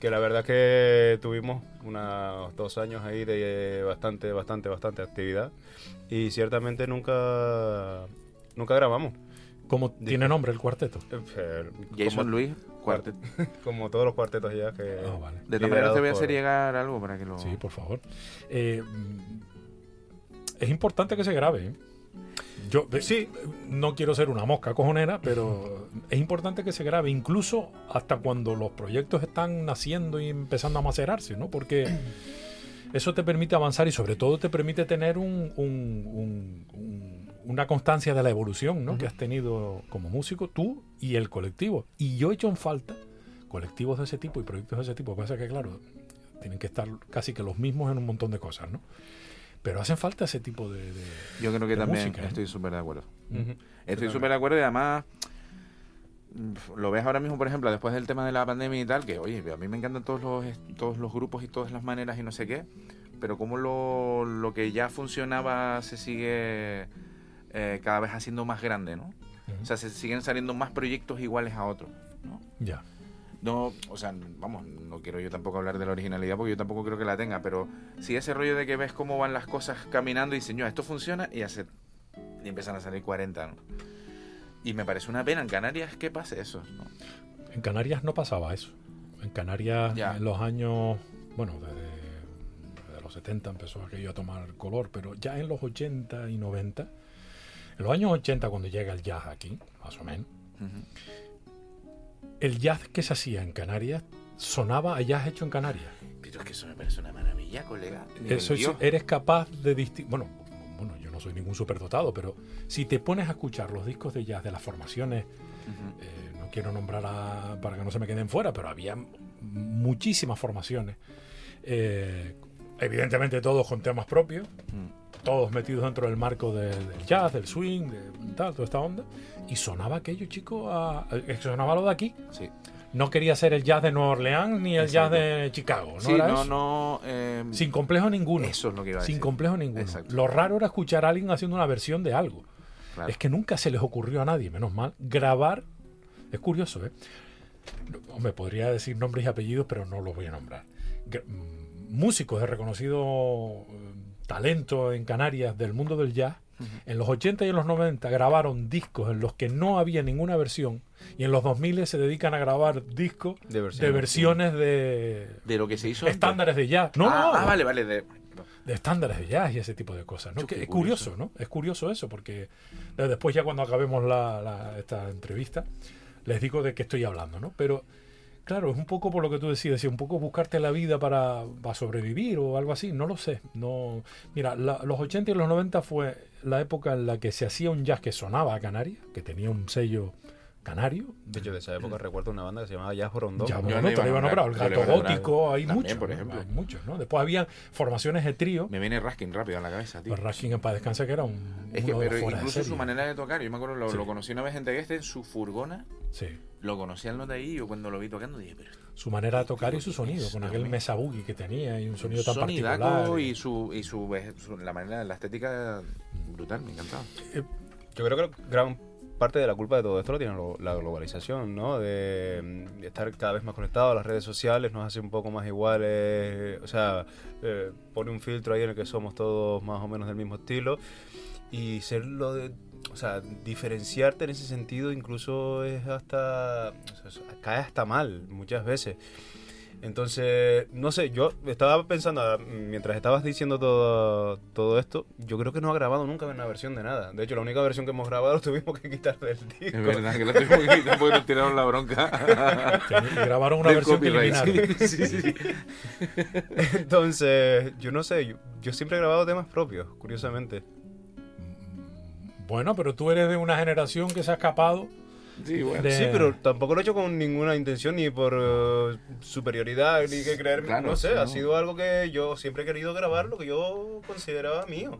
Que la verdad es que tuvimos unos dos años ahí de bastante, bastante, bastante actividad y ciertamente nunca, nunca grabamos.
¿Cómo tiene nombre el cuarteto?
Eh,
Jason
como,
Luis, *laughs* cuarteto.
como todos los cuartetos ya que...
Ah, vale.
De todas maneras te voy a hacer
por-
llegar algo para que lo...
Sí, por favor. Eh, es importante que se grabe. Yo
Sí.
no quiero ser una mosca cojonera, pero es importante que se grabe, incluso hasta cuando los proyectos están naciendo y empezando a macerarse, ¿no? Porque eso te permite avanzar y sobre todo te permite tener un- un- un- un- una constancia de la evolución ¿no? que has tenido como músico, tú y el colectivo. Y yo he hecho en falta colectivos de ese tipo y proyectos de ese tipo. Lo que pasa es que, claro, tienen que estar casi que los mismos en un montón de cosas, ¿no? Pero hacen falta ese tipo de... de-
Yo creo que también
música, ¿eh?
estoy súper de acuerdo. Estoy súper de acuerdo y además mm, lo ves ahora mismo, por ejemplo, después del tema de la pandemia y tal, que oye, a mí me encantan todos los, todos los grupos y todas las maneras y no sé qué, pero como lo, lo que ya funcionaba se sigue eh, cada vez haciendo más grande, ¿no? O sea, se siguen saliendo más proyectos iguales a otros, ¿no?
Ya.
No, o sea, vamos, no quiero yo tampoco hablar de la originalidad porque yo tampoco creo que la tenga, pero sí ese rollo de que ves cómo van las cosas caminando y dices, "Yo, esto funciona y hace y empiezan a salir 40, ¿no? Y me parece una pena en Canarias que pase eso, ¿no?
En Canarias no pasaba eso. En Canarias,
Ya.
en los años, bueno, desde, desde los 70 empezó aquello a tomar color, pero ya en los 80 y 90, en los años 80 cuando llega el jazz aquí, más o menos, el jazz que se hacía en Canarias sonaba a jazz hecho en Canarias.
Pero es que eso me parece una maravilla, colega.
Eso es- eres capaz de distinguir. Bueno, bueno, yo no soy ningún superdotado, pero si te pones a escuchar los discos de jazz de las formaciones, eh, no quiero nombrar a- para que no se me queden fuera, pero había muchísimas formaciones. Eh, evidentemente todos con temas propios,
Mm.
Todos metidos dentro del marco de- del jazz, del swing, de tal, toda esta onda. Y sonaba aquello, chico, a, a- sonaba lo de aquí.
Sí,
No quería ser el jazz de Nueva Orleans ni el
Exacto.
jazz de Chicago. ¿no
sí
era
no,
eso?
no. eh,
Sin complejo ninguno.
Eso es lo que iba a
Sin
decir.
complejo ninguno.
Exacto.
Lo raro era escuchar a alguien haciendo una versión de algo.
claro.
Es que nunca se les ocurrió a nadie, menos mal, grabar. Es curioso, ¿eh? Hombre, podría decir nombres y apellidos, pero no los voy a nombrar. mm, músicos de reconocido eh, talento en Canarias del mundo del jazz, en los 80 y en los 90 grabaron discos en los que no había ninguna versión y en los 2000 se dedican a grabar discos
De
de
versiones,
de
De lo que se hizo. antes.
estándares de jazz. No,
ah,
no,
ah, vale, vale. de-
de estándares de jazz y ese tipo de cosas. es curioso, ¿no? Es curioso eso, porque después ya cuando acabemos la, la- esta entrevista, les digo de qué estoy hablando, ¿no? Pero claro, es un poco por lo que tú decías, un poco buscarte la vida para, para sobrevivir o algo así, no lo sé. No, mira, la- los 80 y los 90 fue la época en la que se hacía un jazz que sonaba a Canarias, que tenía un sello canario.
De hecho, de esa época recuerdo una banda que se llamaba Jazz Borondó.
Ya, bueno,
no
te
iba
lo
a
iba a nombrar, el gato gótico, hay
También,
muchos,
por
¿no?
ejemplo.
hay muchos, ¿no? Después había formaciones de trío,
Me viene Raskin rápido a la cabeza, tío.
pues Raskin en paz que era un
Es que, pero incluso su manera de tocar, yo me acuerdo, lo,
Sí.
lo conocí una vez en Tegueste en su furgona,
Sí.
Lo conocí al nota ahí y yo cuando lo vi tocando dije, pero
Su manera de tocar y su sonido, con aquel mesa boogie que tenía y un sonido tan
sonidaco
particular.
y su y su, su- la manera, la estética brutal, me encantaba.
Yo creo que gran parte de la culpa de todo esto lo tiene lo- la globalización, ¿no? De, mm, estar cada vez más conectados, las redes sociales nos hace un poco más iguales, o sea, eh, pone un filtro ahí en el que somos todos más o menos del mismo estilo y ser lo de, o sea, diferenciarte en ese sentido incluso es hasta, o sea, cae hasta mal muchas veces. Entonces, no sé, yo estaba pensando, ah, mientras estabas diciendo todo, todo esto, yo creo que no ha grabado nunca una versión de nada. De hecho, la única versión que hemos grabado *laughs* lo tuvimos que quitar del disco.
Es verdad que lo tuvimos que quitar porque nos tiraron la bronca.
Y grabaron una
Del
versión que
sí, sí, sí. *laughs*
Entonces, yo no sé, yo, yo siempre he grabado temas propios, curiosamente.
Bueno, pero tú eres de una generación que se ha escapado.
Sí, bueno.
De-
Sí, pero tampoco lo he hecho con ninguna intención ni por eh, superioridad ni que creer,
Claro,
no sé,
no.
ha sido algo que yo siempre he querido grabar, lo que yo consideraba mío.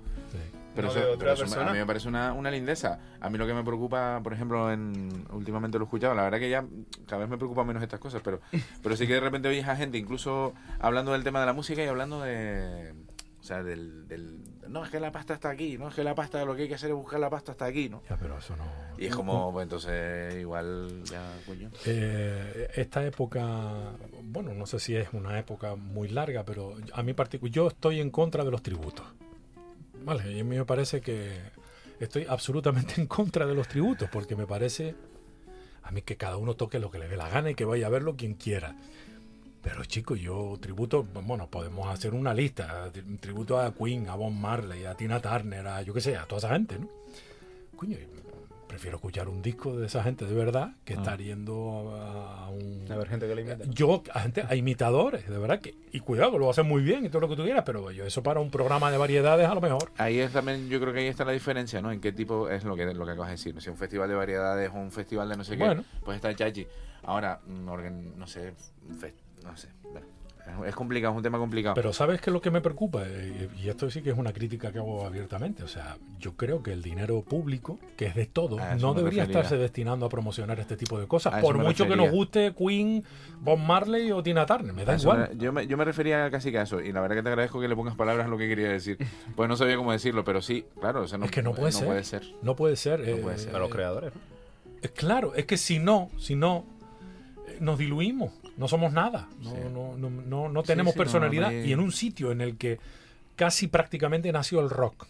Pero,
no
eso,
de otra
pero eso me-
persona.
a mí me parece una, una lindeza. A mí lo que me preocupa, por ejemplo, en últimamente lo he escuchado, la verdad que ya cada vez me preocupan menos estas cosas, pero, pero sí que de repente oyes a gente incluso hablando del tema de la música y hablando de... Sea, del, del... No, es que la pasta está aquí, no es que la pasta lo que hay que hacer es buscar la pasta hasta aquí, ¿no?
Ya, pero eso no.
Y es como, pues entonces igual ya, coño.
Eh, esta época, bueno, no sé si es una época muy larga, pero a mí particular, yo estoy en contra de los tributos. Vale, y a mí me parece que estoy absolutamente en contra de los tributos, porque me parece a mí que cada uno toque lo que le dé la gana y que vaya a verlo quien quiera. Pero chicos, yo tributo, bueno, podemos hacer una lista, tri- tributo a Queen, a Bob Marley, a Tina Turner, a yo qué sé, a toda esa gente, ¿no? Coño, prefiero escuchar un disco de esa gente de verdad que
Ah.
estar yendo a, a un...
A ver, gente que le imita.
Yo, a, gente, a imitadores, de verdad que... Y cuidado, lo hacen muy bien y todo lo que tú quieras, pero yo eso para un programa de variedades a lo mejor.
Ahí es también, yo creo que ahí está la diferencia, ¿no? En qué tipo es lo que, lo que acabas de decir. ¿no? Si un festival de variedades o un festival de no sé
Bueno.
qué, pues está Chachi. Ahora, mm, organ- no sé, un fest- no sé. bueno, es- complicado, es un tema complicado.
Pero ¿sabes qué es lo que me preocupa? Eh, Y esto sí que es una crítica que hago abiertamente. O sea, yo creo que el dinero público, que es de todo,
A eso
no debería
refería.
estarse destinando a promocionar este tipo de cosas. Por mucho que nos guste Queen, Bob Marley o Tina Turner, me da
Eso
igual.
me- yo, me, yo me refería casi que a eso, y la verdad que te agradezco que le pongas palabras a lo que quería decir. *laughs* Pues no sabía cómo decirlo, pero sí, claro, o sea, no,
Es que no puede ser.
puede ser.
No puede ser.
No
eh,
puede ser.
A los creadores, ¿no?
Eh, Claro, es que si no, si no, eh, nos diluimos, no somos nada, no,
Sí.
no, no, no, no tenemos
sí,
personalidad y en un sitio en el que casi prácticamente nació el rock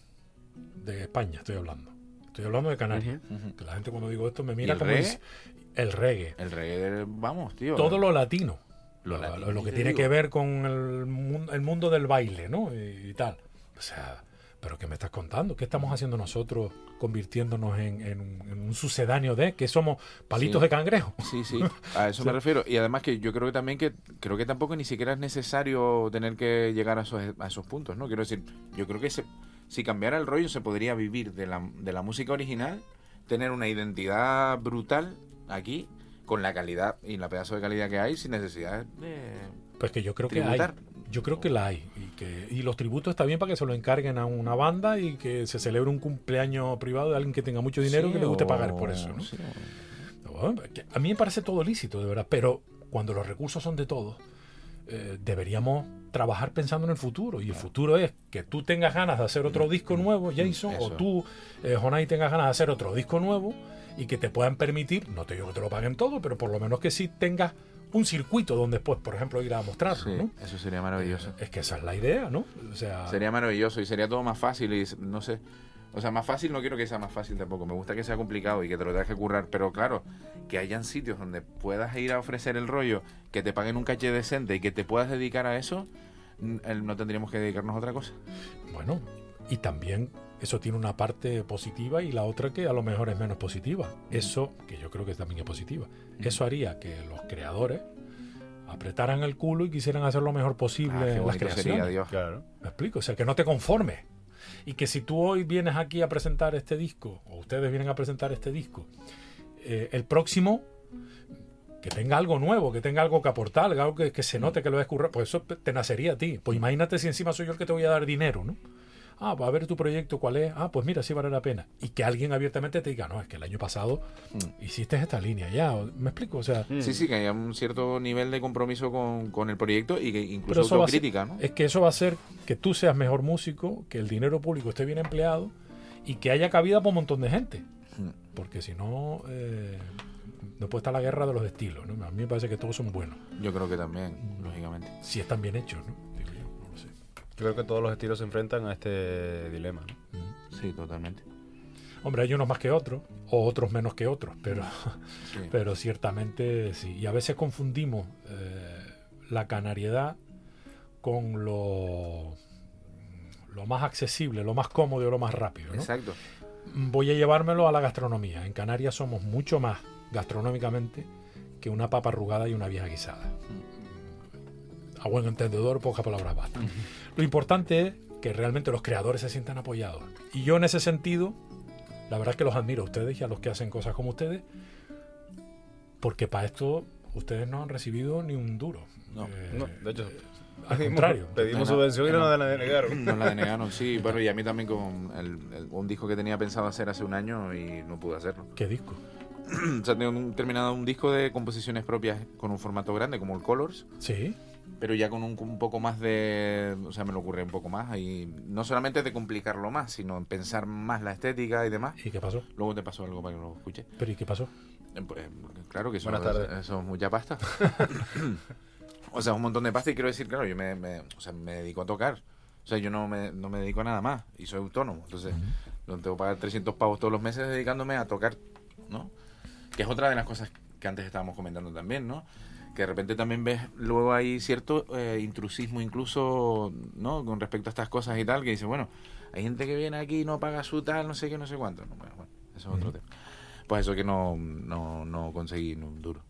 de España, estoy hablando. Estoy hablando de Canarias. Que la gente cuando digo esto me mira como
reggae?
dice- el reggae,
El reggae, vamos, tío.
todo lo latino.
Lo
Lo,
latino,
que tiene
digo.
que ver con el, mun- el mundo del baile, ¿no? Y, y tal. O sea, ¿pero qué me estás contando? ¿Qué estamos haciendo nosotros convirtiéndonos en, en un- en un sucedáneo de que somos palitos
Sí.
de cangrejo?
Sí, sí, a eso me *laughs* refiero. Y además que yo creo que también que creo que tampoco ni siquiera es necesario tener que llegar a esos, a esos puntos, ¿no? Quiero decir, yo creo que se- si cambiara el rollo se podría vivir de la, de la música original, tener una identidad brutal aquí, con la calidad y la pedazo de calidad que hay, sin necesidad de
Pues que yo creo que hay. Yo creo que la hay. Y, que, y los tributos está bien para que se lo encarguen a una banda y que se celebre un cumpleaños privado de alguien que tenga mucho dinero y que le guste pagar por eso. ¿no?
sí,
A mí me parece todo lícito, de verdad. Pero cuando los recursos son de todos, eh, deberíamos trabajar pensando en el futuro. Y el futuro es que tú tengas ganas de hacer otro disco nuevo, Jason, o tú, eh, Jonay, tengas ganas de hacer otro disco nuevo y que te puedan permitir, no te digo que te lo paguen todo, pero por lo menos que sí tengas un circuito donde después, por ejemplo, ir a mostrarlo,
Sí,
¿no?
eso sería maravilloso.
Es que esa es la idea, ¿no? O sea,
Sería maravilloso y sería todo más fácil y no sé. O sea, más fácil no quiero que sea más fácil tampoco. Me gusta que sea complicado y que te lo tengas que currar. Pero claro, que hayan sitios donde puedas ir a ofrecer el rollo, que te paguen un caché decente y que te puedas dedicar a eso, no tendríamos que dedicarnos a otra cosa.
Bueno, y también eso tiene una parte positiva y la otra que a lo mejor es menos positiva. Eso, que yo creo que también es positiva, eso haría que los creadores apretaran el culo y quisieran hacer lo mejor posible
Ah,
en las creaciones.
sería, Dios.
Claro.
Me explico, o sea, que no te conformes. Y que si tú hoy vienes aquí a presentar este disco, o ustedes vienen a presentar este disco, eh, el próximo, que tenga algo nuevo, que tenga algo que aportar, algo que, que se note que lo has currado, pues eso te nacería a ti. Pues imagínate si encima soy yo el que te voy a dar dinero, ¿no? Ah, pues a ver tu proyecto, ¿cuál es? Ah, pues mira, sí vale la pena. Y que alguien abiertamente te diga, no, es que el año pasado hiciste esta línea ya. ¿Me explico? O sea,
Sí, sí, que haya un cierto nivel de compromiso con, con el proyecto y que incluso
eso va a ser-
autocrítica, ¿no?
Es que eso va a hacer que tú seas mejor músico, que el dinero público esté bien empleado y que haya cabida para un montón de gente.
Mm.
Porque si no, eh, después está la guerra de los estilos. ¿no? A mí me parece que todos son buenos,
Yo creo que también, lógicamente.
si están bien hechos. ¿no?
Creo que todos los estilos se enfrentan a este dilema. ¿no?
Sí, totalmente.
Hombre, hay unos más que otros, o otros menos que otros, pero, *laughs*
Sí.
pero ciertamente sí. Y a veces confundimos eh, la canariedad con lo, lo más accesible, lo más cómodo y lo más rápido. ¿no?
Exacto.
voy a llevármelo a la gastronomía. En Canarias somos mucho más gastronómicamente que una papa arrugada y una vieja guisada. A buen entendedor, pocas palabras bastan. Lo importante es que realmente los creadores se sientan apoyados. Y yo en ese sentido, la verdad es que los admiro a ustedes y a los que hacen cosas como ustedes, porque para esto ustedes no han recibido ni un duro.
No,
Eh,
No, de hecho,
al contrario.
pedimos
No, no,
subvención y
no.
no nos la denegaron.
Nos la denegaron, sí. *laughs* Bueno, y a mí también con el- el- un disco que tenía pensado hacer hace un año y no pude hacerlo.
¿Qué disco? *clears throat*
o sea, tengo un- terminado un disco de composiciones propias con un formato grande como el Colors,
Sí.
Pero ya con un, un poco más de... O sea, me lo ocurre un poco más y no solamente de complicarlo más, sino en pensar más la estética y demás.
¿Y qué pasó?
Luego te paso algo para que lo escuches.
¿Pero y qué pasó?
Eh, pues, claro que eso, eso es mucha pasta. *laughs* o sea, es un montón de pasta y quiero decir, claro, yo me, me- o sea, me dedico a tocar. O sea, yo no me, no me dedico a nada más y soy autónomo. Entonces, no tengo que pagar 300 pavos todos los meses dedicándome a tocar, ¿no? Que es otra de las cosas que antes estábamos comentando también, ¿no? Que de repente también ves, luego hay cierto eh, intrusismo incluso, ¿no? Con respecto a estas cosas y tal, que dice, bueno, hay gente que viene aquí y no paga su tal, no sé qué, no sé cuánto. No, bueno, bueno, eso es otro tema. Pues eso que no, no, no conseguí un duro.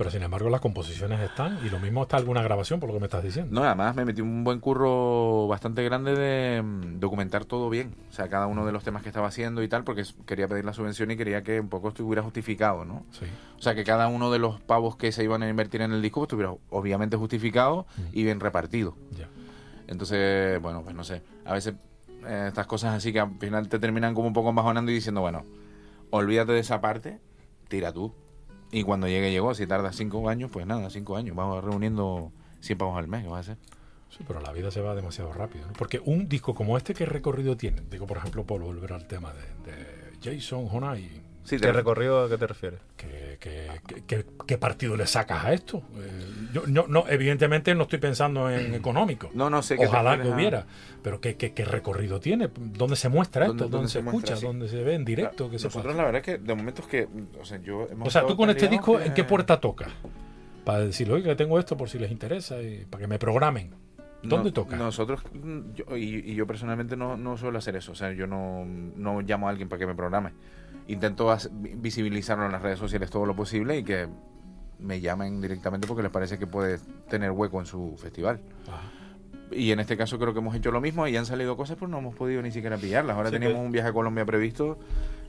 Pero sin embargo las composiciones están y lo mismo está alguna grabación por lo que me estás diciendo.
No, además me metí un buen curro bastante grande de mm, documentar todo bien. O sea, cada uno de los temas que estaba haciendo y tal, porque quería pedir la subvención y quería que un poco estuviera justificado, ¿no?
Sí.
O sea, que cada uno de los pavos que se iban a invertir en el disco pues, estuviera obviamente justificado y bien repartido.
Ya.
Entonces, bueno, pues no sé. A veces eh, estas cosas así que al final te terminan como un poco bajonando y diciendo, bueno, olvídate de esa parte, tira tú. Y cuando llegue, llegó. Si tarda cinco años, pues nada, cinco años. Vamos reuniendo 100 pavos al mes, ¿qué vas a hacer?
Sí, pero la vida se va demasiado rápido. Porque un disco como este, ¿qué recorrido tiene? Digo, por ejemplo, por volver al tema de, de Jason Honai.
Sí,
¿Qué recorrido a qué te refieres?
¿Qué, qué, qué- qué- qué partido le sacas a esto? Eh, yo, yo- no, evidentemente no estoy pensando en *clears throat* económico.
No, no sé
Ojalá que
a-
hubiera. Pero ¿qué, qué, qué recorrido tiene? ¿Dónde se muestra esto?
¿Dónde-
¿Dónde,
dónde
se,
se muestra?
escucha?
Sí.
¿Dónde se ve en directo? ¿Qué se
Nosotros
pasa?
la verdad es que de momento es que, o sea, yo hemos
O sea, tú con este disco,
que-
¿en qué puerta tocas? Para decirle, oye, que tengo esto por si les interesa y para que me programen. ¿Dónde
No,
toca?
Nosotros, mm, yo- y, y yo personalmente no, no suelo hacer eso. O sea, yo no, no llamo a alguien para que me programe. Intento visibilizarlo en las redes sociales todo lo posible y que me llamen directamente porque les parece que puede tener hueco en su festival.
Ah,
Y en este caso creo que hemos hecho lo mismo y han salido cosas, pero no hemos podido ni siquiera pillarlas. Ahora
Sí,
teníamos
que-
un viaje a Colombia previsto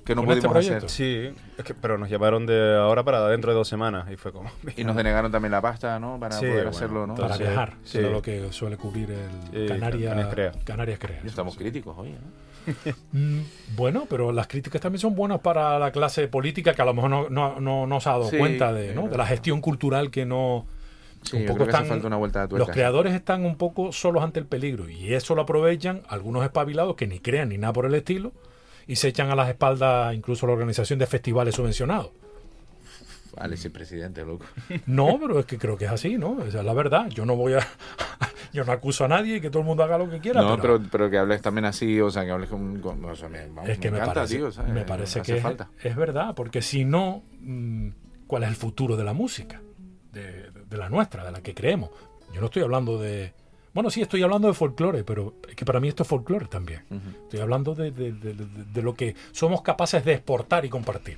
que no
¿Con este
pudimos
proyecto?
hacer.
Sí, es que, pero nos llamaron de ahora para dentro de dos semanas y fue como...
Y nos denegaron también la pasta, ¿no? Para
Sí,
poder
bueno,
hacerlo, ¿no?
para viajar,
sí.
lo que suele cubrir el Canarias,
Canarias Crea.
Canarias Crea.
Y Estamos críticos, oye, ¿no? *laughs*
Mm, Bueno, pero las críticas también son buenas para la clase política que a lo mejor no, no, no, no se ha dado
Sí,
cuenta de, ¿no? de la gestión cultural que no...
Sí,
un poco están-
falta una vuelta de
Los creadores están un poco solos ante el peligro y eso lo aprovechan algunos espabilados que ni crean ni nada por el estilo y se echan a las espaldas incluso la organización de festivales subvencionados.
Alex es presidente, loco.
No, pero es que creo que es así, ¿no? Esa es la verdad. Yo no voy a. *laughs* yo no acuso a nadie y que todo el mundo haga lo que quiera.
No,
pero,
pero, pero que hables también así, o sea, que hables con... con- o sea, me, vamos,
es que me,
encanta,
parece,
tío, o sea,
me parece que
falta.
es verdad, porque si no, mm, ¿cuál es el futuro de la música? De, de la nuestra, de la que creemos. Yo no estoy hablando de. Bueno, sí, estoy hablando de folclore, pero es que para mí esto es folclore también. Estoy hablando de, de- de- de- de lo que somos capaces de exportar y compartir.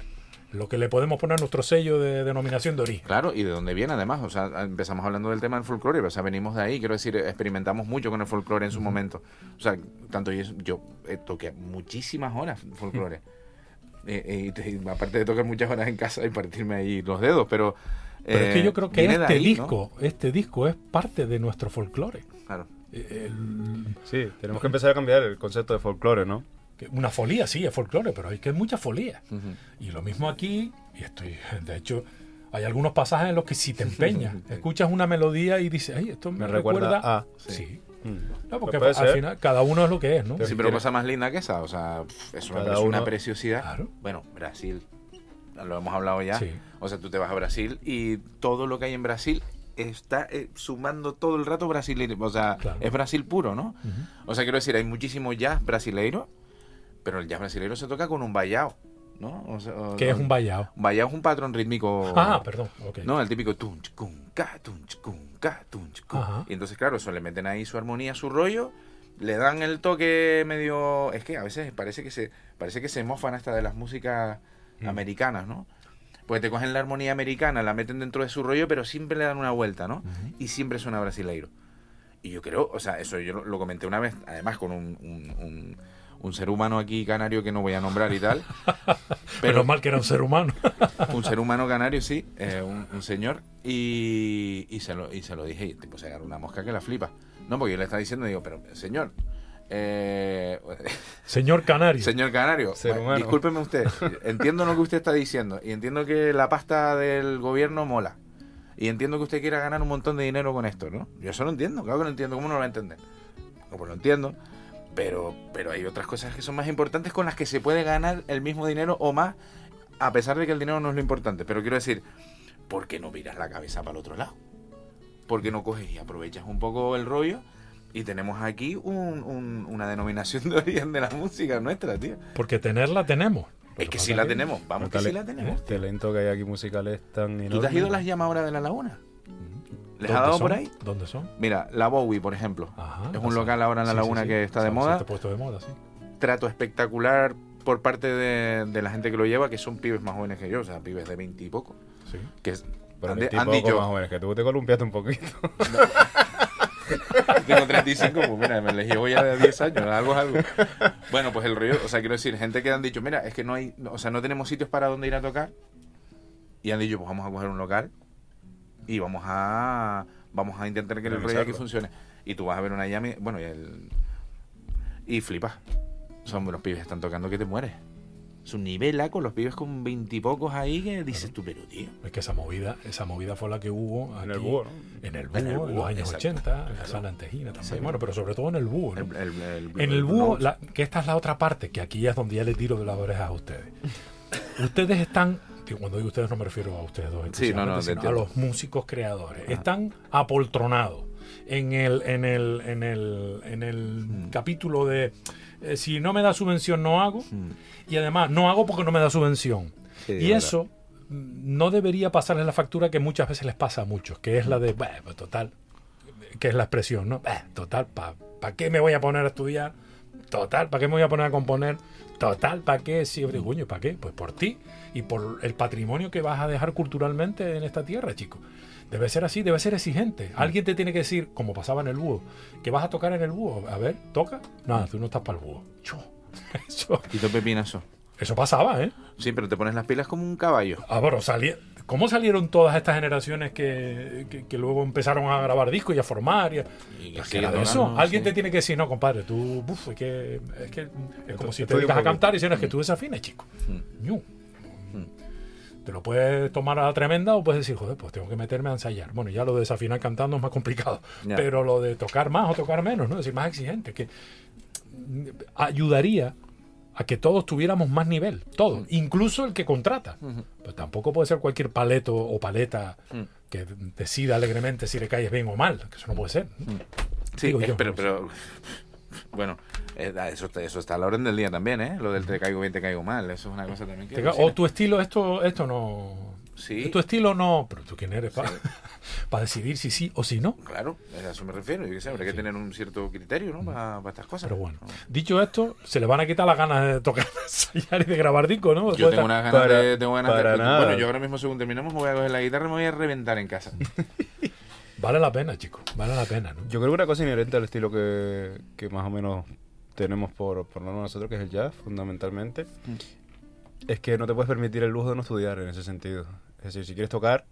Lo que le podemos poner nuestro sello de denominación de origen.
Claro, y de dónde viene además, o sea, empezamos hablando del tema del folclore, o sea, venimos de ahí, quiero decir, experimentamos mucho con el folclore en su momento. O sea, tanto yo, yo eh, toqué muchísimas horas folclore. Eh, eh, aparte de tocar muchas horas en casa y partirme ahí los dedos, pero...
Pero es que
eh,
yo creo que este
ahí, ¿no?
disco, este disco es parte de nuestro folclore. El-
Sí, tenemos que empezar a cambiar el concepto de folclore, ¿no?
una folía, sí, es folclore, pero hay que mucha folía. Y lo mismo aquí, y estoy, *laughs* de hecho, hay algunos pasajes en los que si te empeñas, *laughs* escuchas una melodía y dices, ay, esto me,
Me recuerda a-
Sí.
Mm.
No, porque
Pues puede
al
ser.
final cada uno es lo que es, ¿no?
Pero
Sí, pero cosa más linda que esa, o sea, parece una preciosidad.
Claro.
Bueno, Brasil, lo hemos hablado ya.
Sí.
O sea, tú te vas a Brasil y todo lo que hay en Brasil está eh, sumando todo el rato brasileiro. O sea,
Claro.
es Brasil puro, ¿no? O sea, quiero decir, hay muchísimo jazz brasileiro, pero el jazz brasileiro se toca con un vallao, ¿no? O sea,
¿Qué es un vallado?
Un es un patrón rítmico.
Ah, perdón, ok.
No, el típico tunch, cun, ca, tunch, cun, ca, tunch. Y entonces, claro, eso le meten ahí su armonía, su rollo, le dan el toque medio. Es que a veces parece que se, parece que se mofan hasta de las músicas
Mm.
americanas, ¿no? Pues te cogen la armonía americana, la meten dentro de su rollo, pero siempre le dan una vuelta, ¿no? Y siempre suena brasileiro. Y yo creo, o sea, eso yo lo, comenté una vez, además con un, un- un- un ser humano aquí canario que no voy a nombrar y tal. *laughs*
Pero mal que era un ser humano. *laughs*
un ser humano canario, sí, eh, un, un señor, y, y, se lo, y se lo dije, y tipo, se agarró una mosca que la flipa. No, porque yo le estaba diciendo, digo, pero señor, eh, *laughs*
Señor Canario.
señor canario,
Ser
discúlpeme usted, *laughs* entiendo lo que usted está diciendo, y entiendo que la pasta del gobierno mola, y entiendo que usted quiera ganar un montón de dinero con esto, ¿no? Yo eso lo entiendo, claro que lo entiendo, ¿cómo no lo va a entender? No, pues lo entiendo, pero, pero hay otras cosas que son más importantes con las que se puede ganar el mismo dinero o más, a pesar de que el dinero no es lo importante. Pero quiero decir, ¿por qué no miras la cabeza para el otro lado? ¿Por qué no coges y aprovechas un poco el rollo? Y tenemos aquí un- un- una denominación de origen de la música nuestra, tío.
Porque tenerla tenemos.
Es que sí la tenemos, vamos que sí la tenemos.
El talento que hay aquí musical es tan enorme.
¿Tú te has ido a las llamas ahora de la laguna? ¿Les ha
¿Dónde
dado
son?
por ahí?
¿Dónde son?
Mira, la Bowie, por ejemplo.
Ajá,
es un local ahora en la
sí,
laguna
sí.
que está
Se-
de
se
moda.
está puesto de moda, sí.
trato espectacular por parte de, de la gente que lo lleva, que son pibes más jóvenes que yo, o sea, pibes de 20 y poco.
sí.
Que es-
Pero
han,
poco
dicho,
más jóvenes que tú te columpiaste un poquito. *laughs* *laughs*
tengo 35, pues mira, me les llevo ya de 10 años, algo es algo. Bueno, pues el rollo, o sea, quiero decir, gente que han dicho, mira, es que no hay, o sea, no tenemos sitios para donde ir a tocar. Y han dicho, pues vamos a coger un local y vamos a vamos a intentar que el rollo aquí funcione. Y tú vas a ver una llama, bueno, y el y flipas. Son los pibes están tocando que te mueres. Es un nivel con los pibes con veintipocos ahí que dices tú, pero tío.
Es que esa movida, esa movida fue la que hubo
En
aquí,
el búho, ¿no?
En el
En
búho, en, los años
exacto.
80, en la sala antejina también. Bueno, pero sobre todo en el búho. ¿no?
El- el- el-
En el búho, la- que esta es la otra parte, que aquí es donde ya le tiro de las orejas a ustedes. ustedes están, que cuando digo ustedes no me refiero a ustedes dos,
Sí, no, no,
sino a los músicos creadores. Están apoltronados en el, en el, en el, en el
Mm.
capítulo de eh, si no me da subvención no hago
Mm.
y además no hago porque no me da subvención.
Sí,
y eso mm, no debería pasarles la factura que muchas veces les pasa a muchos, que es la de, "Bah, pues total, que es la expresión, ¿no? "Bah, total, ¿para qué me voy a poner a estudiar? Total, ¿para qué me voy a poner a componer? Total, ¿para qué? Sí, digo, coño, ¿para qué? Pues por ti y por el patrimonio que vas a dejar culturalmente en esta tierra, chico. Debe ser así, debe ser exigente. Alguien te tiene que decir, como pasaba en el búho, que vas a tocar en el búho. A ver, toca. Nada, tú no estás para el búho. Cho. Eso, *laughs*
Quito pepinazo.
eso pasaba, ¿eh?
Sí, pero te pones las pilas como un caballo.
Ah, bueno, salí- ¿cómo salieron todas estas generaciones que, que- que luego empezaron a grabar discos y a formar? Y a-
Y
Pues
que
era de eso. Alguien
sí.
te tiene que decir, no, compadre, tú, buf, es que, es que es como si te dedicas a cantar y dicen, es que tú desafines, chico.
Mm.
Te lo puedes tomar a la tremenda o puedes decir, joder, pues tengo que meterme a ensayar. Bueno, ya lo de desafinar cantando es más complicado. Pero lo de tocar más o tocar menos, ¿no? Es decir, más exigente, que mm, ayudaría a que todos tuviéramos más nivel, todos,
Mm.
incluso el que contrata.
Ujú.
Pues tampoco puede ser cualquier paleto o paleta
Mm.
que decida alegremente si le caes bien o mal, que eso no puede ser.
Sí,
Digo
eh,
yo.
pero, pero bueno, eh, eso, está- eso está a la orden del día también, ¿eh? Lo del te caigo bien, te caigo mal. Eso es una cosa también que...
O tu estilo, esto, esto no.
Sí.
Tu estilo no. Pero tú quién eres para *laughs* decidir si sí o si no.
Claro, a eso me refiero. Yo qué sé, habrá que tener un cierto criterio, ¿no? Para, para estas cosas.
Pero bueno,
No.
dicho esto, se le van a quitar las ganas de tocar, *laughs* ensayar y de grabar disco, ¿no?
Yo tengo unas ganas
Para-
de. Tengo ganas
para
de
nada.
Bueno, yo ahora mismo, según terminamos, me voy a coger la guitarra y me voy a reventar en casa. *laughs*
Vale la pena, chicos. Vale la pena, ¿no?
Yo creo que una cosa inherente al estilo que, que más o menos tenemos por, por norma nosotros, que es el jazz, fundamentalmente, es que no te puedes permitir el lujo de no estudiar en ese sentido. Es decir, si quieres tocar,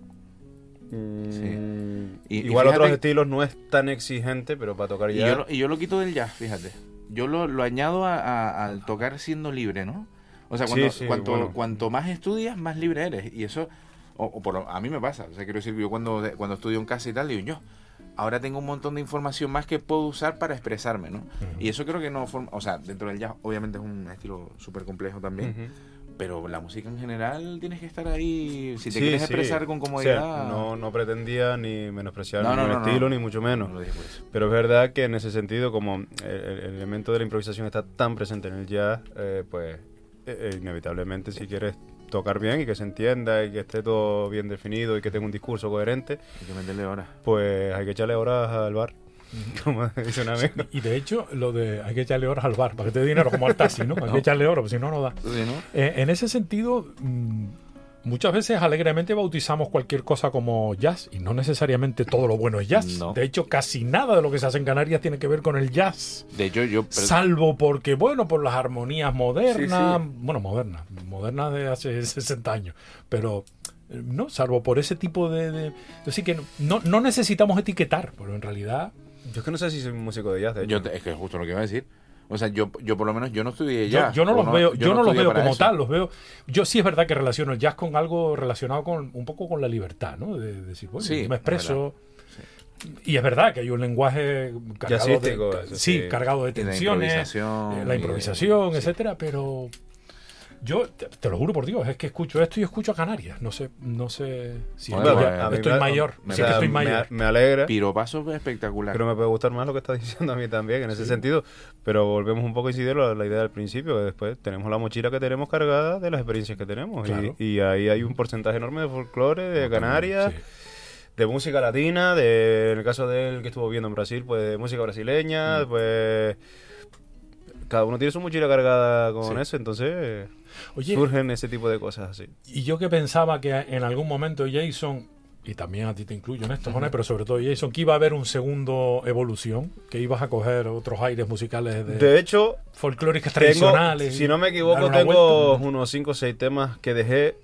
mm,
Y- y
igual
fíjate-
otros estilos no es tan exigente, pero para tocar
Y
ya...
yo, lo, y yo lo quito del jazz, fíjate. Yo lo, lo añado a- a- al tocar siendo libre, ¿no? O sea,
Sí,
cuando,
sí,
cuanto,
bueno.
cuanto más estudias, más libre eres. Y eso, o, o por, lo- a mí me pasa. O sea, quiero decir, yo cuando, cuando estudio en casa y tal, digo yo, ahora tengo un montón de información más que puedo usar para expresarme, ¿no? Y eso creo que no forma, o sea, dentro del jazz, obviamente es un estilo súper complejo también.
Ujú.
Pero la música en general tienes que estar ahí. Si te
Sí,
quieres
sí.
expresar con
O sea,
comodidad.
no, no pretendía ni menospreciar
No,
ningún
no, no.
estilo, ni mucho menos.
No lo.
Pero es verdad que en ese sentido, como el, el elemento de la improvisación está tan presente en el jazz, eh, pues eh, eh, inevitablemente si quieres tocar bien y que se entienda y que esté todo bien definido y que tenga un discurso coherente,
Hay que meterle horas.
pues hay que echarle horas al bar, *laughs* como dice un amigo.
Y de hecho, lo de hay que echarle horas al bar para que te dé dinero como al taxi, ¿no? Hay que echarle horas, porque si no, no da.
Sí, ¿no?
Eh, en ese sentido, mm, muchas veces alegremente bautizamos cualquier cosa como jazz y no necesariamente todo lo bueno es jazz.
No.
De hecho, casi nada de lo que se hace en Canarias tiene que ver con el jazz.
De hecho, yo. pero-
Salvo porque, bueno, por las armonías modernas,
Sí,
bueno, modernas, modernas de hace *laughs* 60 años, pero eh, no, salvo por ese tipo de... de así que no, no necesitamos etiquetar, pero en realidad
Yo es que no sé si soy músico de jazz, de hecho.
Yo te- es que es justo lo que iba a decir. O sea, yo, yo por lo menos yo no estudié jazz.
yo no los veo, yo no, los veo como
eso.
tal, los veo. Yo sí es verdad que relaciono el jazz con algo relacionado con un poco con la libertad, ¿no? De, de decir, bueno,
Sí,
yo me
es
expreso. Y es verdad que hay un lenguaje cargado de,
Jazzístico,
sí,
sí.
cargado de
la
tensiones,
improvisación,
eh, la improvisación, etcétera, pero yo te, te lo juro por Dios, es que escucho esto y escucho a Canarias. No sé, no sé si
Bueno, pues,
estoy
me-
mayor, que estoy
me-
mayor.
Me, alegra.
Piropazo espectacular.
Pero me puede gustar más lo que está *laughs* diciendo a mí también en ese sentido. Pero volvemos un poco a incidir a la idea del principio, que después tenemos la mochila que tenemos cargada de las experiencias que tenemos. Y-
Claro.
Y, ahí hay un porcentaje enorme de folclore, de Canarias,
Sí.
de música latina, de, en el caso de él que estuvo viendo en Brasil, pues de música
Mm.
brasileña, pues... Cada uno tiene su mochila cargada con
Sí.
eso, entonces
Oye,
surgen ese tipo de cosas así.
Y yo que pensaba que en algún momento Jason, y también a ti te incluyo en esto, pero sobre todo Jason, que iba a haber un segundo evolución, que ibas a coger otros aires musicales de,
De hecho,
folclóricas
Tengo,
tradicionales.
si no me equivoco, tengo
vuelta.
unos 5 o 6 temas que dejé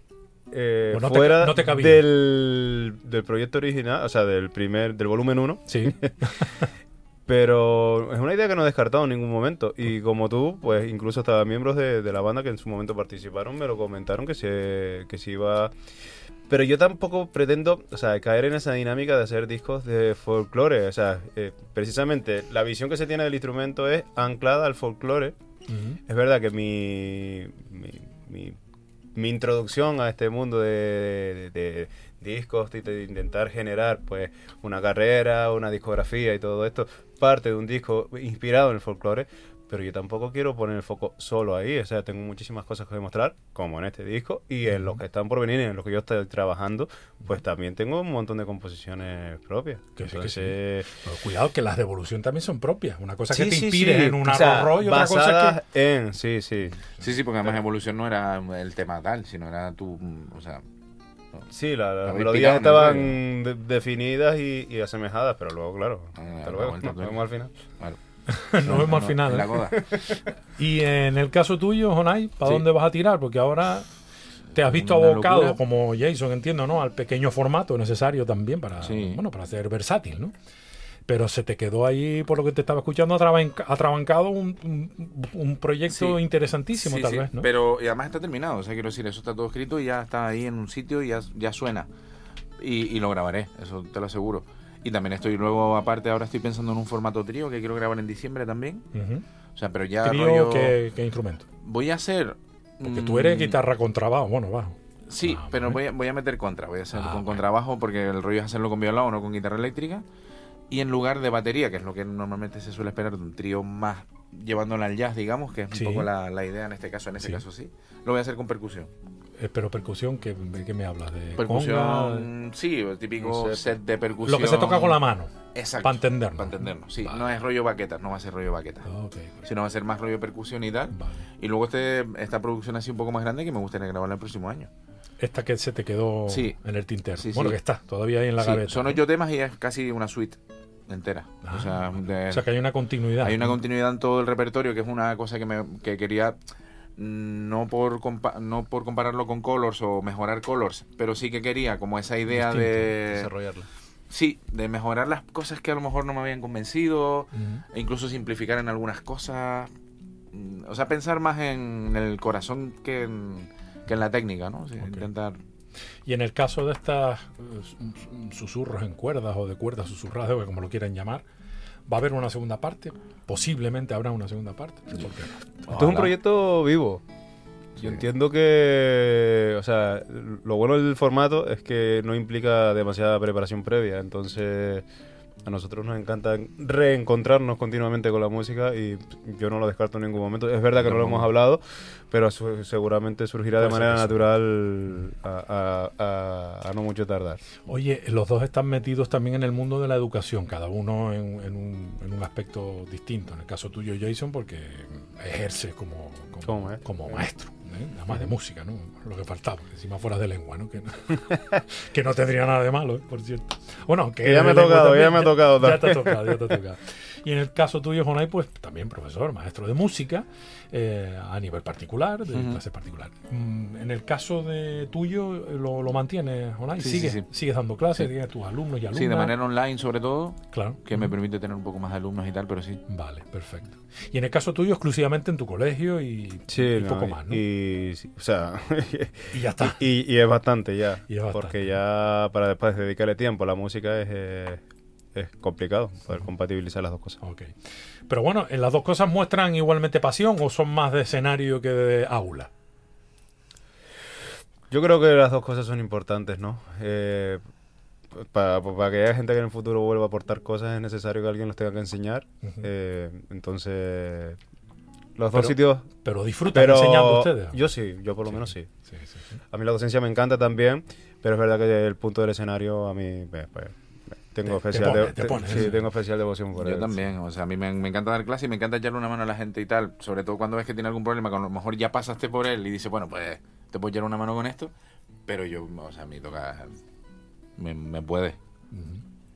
eh,
Pues no te-
fuera
no te cabía.
del, del proyecto original, o sea, del primer, del volumen 1.
Sí, *laughs* *laughs*
Pero es una idea que no he descartado en ningún momento. Y como tú, pues incluso hasta miembros de, de la banda que en su momento participaron me lo comentaron que se, que se iba... Pero yo tampoco pretendo, o sea, caer en esa dinámica de hacer discos de folclore. O sea, eh, precisamente la visión que se tiene del instrumento es anclada al folclore.
Ujú.
Es verdad que mi, mi, mi- mi introducción a este mundo de, discos, de, de intentar generar pues una carrera, una discografía y todo esto, parte de un disco inspirado en el folclore, pero yo tampoco quiero poner el foco solo ahí, o sea, tengo muchísimas cosas que demostrar, como en este disco, y en los que están por venir, en los que yo estoy trabajando, pues también tengo un montón de composiciones propias.
Que sí, que
Entonces,
Pero cuidado que las de evolución también son propias. Una cosa
sí,
que te
sí,
inspire
sí,
en un
o sea,
otra cosa que...
en, sí, sí,
Sí, sí, porque además evolución no era el tema tal, sino era tu. O sea,
Sí, la- las
Habéis
melodías estaban de- definidas y, y asemejadas, pero luego, claro,
Ah,
hasta
la
luego, nos
claro.
vemos al final.
claro. *laughs*
Nos vemos al final.
En la
¿eh?
coda. *laughs*
Y en el caso tuyo, Jonay, ¿para
Sí.
dónde vas a tirar? Porque ahora te has visto
Una
abocado,
locura.
como Jason, entiendo, ¿no? Al pequeño formato necesario también para,
Sí.
bueno, para ser versátil, ¿no? Pero se te quedó ahí, por lo que te estaba escuchando, atrabanca- atrabancado un, un- un proyecto
Sí.
interesantísimo,
Sí,
tal vez, ¿no?
Pero y además está terminado, o sea, quiero decir, eso está todo escrito y ya está ahí en un sitio y ya, ya suena. Y, y lo grabaré, eso te lo aseguro. Y también estoy luego, aparte, ahora estoy pensando en un formato trío que quiero grabar en diciembre también.
Ujú.
O sea, pero ya
Trío,
rollo-
¿qué, qué instrumento?
Voy a hacer.
Porque tú eres guitarra contrabajo, bueno, bajo.
Sí,
Ah,
pero voy a, voy a meter contra. Voy a hacer
Ah,
con contrabajo porque el rollo es hacerlo con violón o no con guitarra eléctrica. Y en lugar de batería, que es lo que normalmente se suele esperar de un trío más llevándolo al jazz, digamos, que es un
Sí.
poco la, la idea en este caso. En este
Sí.
caso sí. Lo voy a hacer con percusión.
Eh, pero percusión, ¿qué, ¿de qué me hablas? ¿De conga?
Percusión, sí, el típico
No sé.
set de percusión.
Lo que se toca con la mano,
Exacto.
para entendernos.
Para entendernos, sí.
Vale.
No es rollo baquetas, no va a ser rollo baquetas.
Ah, ok,
Sino va a ser más rollo percusión y tal.
vale.
Y luego este, esta producción así un poco más grande que me gustaría grabarla el próximo año.
Esta que se te quedó
Sí.
en el tintero.
Sí,
bueno,
sí.
que está todavía ahí en la gaveta.
son
¿no?
ocho temas y es casi una suite entera.
Ah,
o, sea, de-
O sea, que hay una continuidad.
hay una continuidad en todo el repertorio que es una cosa que, me, que quería no por compa- no por compararlo con Colors o mejorar Colors, pero sí que quería como esa idea
Distinto,
de
Desarrollarla.
sí, de mejorar las cosas que a lo mejor no me habían convencido, e incluso simplificar en algunas cosas. Mm, O sea, pensar más en el corazón que en, que en la técnica, ¿no? Intentar.
Y en el caso de estas eh, sus- susurros en cuerdas o de cuerdas susurradas, o como lo quieran llamar, ¿va a haber una segunda parte? Posiblemente habrá una segunda parte. ¿Por qué?
Esto es un proyecto vivo.
Sí.
Yo entiendo que, o sea, lo bueno del formato es que no implica demasiada preparación previa, entonces a nosotros nos encanta reencontrarnos continuamente con la música y yo no lo descarto en ningún momento. Es verdad que no lo hemos hablado, pero su- seguramente surgirá de manera natural a, a- a- a no mucho tardar.
Oye, los dos están metidos también en el mundo de la educación, cada uno en, en un, en un aspecto distinto. En el caso tuyo, Jason, porque ejerce como, como,
Como maestro.
como maestro, ¿eh? además de música, ¿no? Lo que faltaba, encima fuera de lengua, ¿no? Que no, *laughs* que no tendría nada de malo, ¿eh? por cierto. Bueno,
Que ya me ha tocado, ya
también,
me ha tocado
Ya te ha tocado, ya te ha *laughs* tocado. Y en el caso tuyo, Jonay, pues también profesor, maestro de música, eh, a nivel particular, de
Ujú.
clase particular. Mm, En el caso de tuyo, ¿lo, lo mantienes, Jonay?
Sí, sí,
¿Sigues,
sí.
sigues dando clases?
Sí.
¿Tienes tus alumnos y alumnas?
Sí, de manera online sobre todo,
Claro.
que me permite tener un poco más de alumnos y tal, pero sí.
Vale, perfecto. Y en el caso tuyo, exclusivamente en tu colegio y, y
no,
poco más, ¿no?
Y, sí, o sea, *laughs*
Y ya está.
y, y es bastante ya.
Y es bastante.
Porque ya para después dedicarle tiempo a la música es, eh, es complicado poder compatibilizar las dos cosas.
Ok. Pero bueno, ¿en las dos cosas muestran igualmente pasión o son más de escenario que de aula?
Yo creo que las dos cosas son importantes, ¿no? Eh, para, para que haya gente que en el futuro vuelva a aportar cosas es necesario que alguien los tenga que enseñar. Eh, entonces, los
Pero-
dos sitios...
Pero disfrutan
Pero
enseñando ustedes.
yo sí, yo por lo menos sí.
Sí, sí, sí.
A mí la docencia me encanta también, pero es verdad que el punto del escenario a mí pues, pues, tengo
Te- te
especial
pone,
de-
te
te-
pone,
sí, tengo especial devoción por
Yo
él.
también, o sea, a mí me, me encanta dar clase y me encanta echarle una mano a la gente y tal, sobre todo cuando ves que tiene algún problema, que a lo mejor ya pasaste por él y dices, bueno, pues te puedo echar una mano con esto, pero yo, o sea, a mí toca, me, me puede,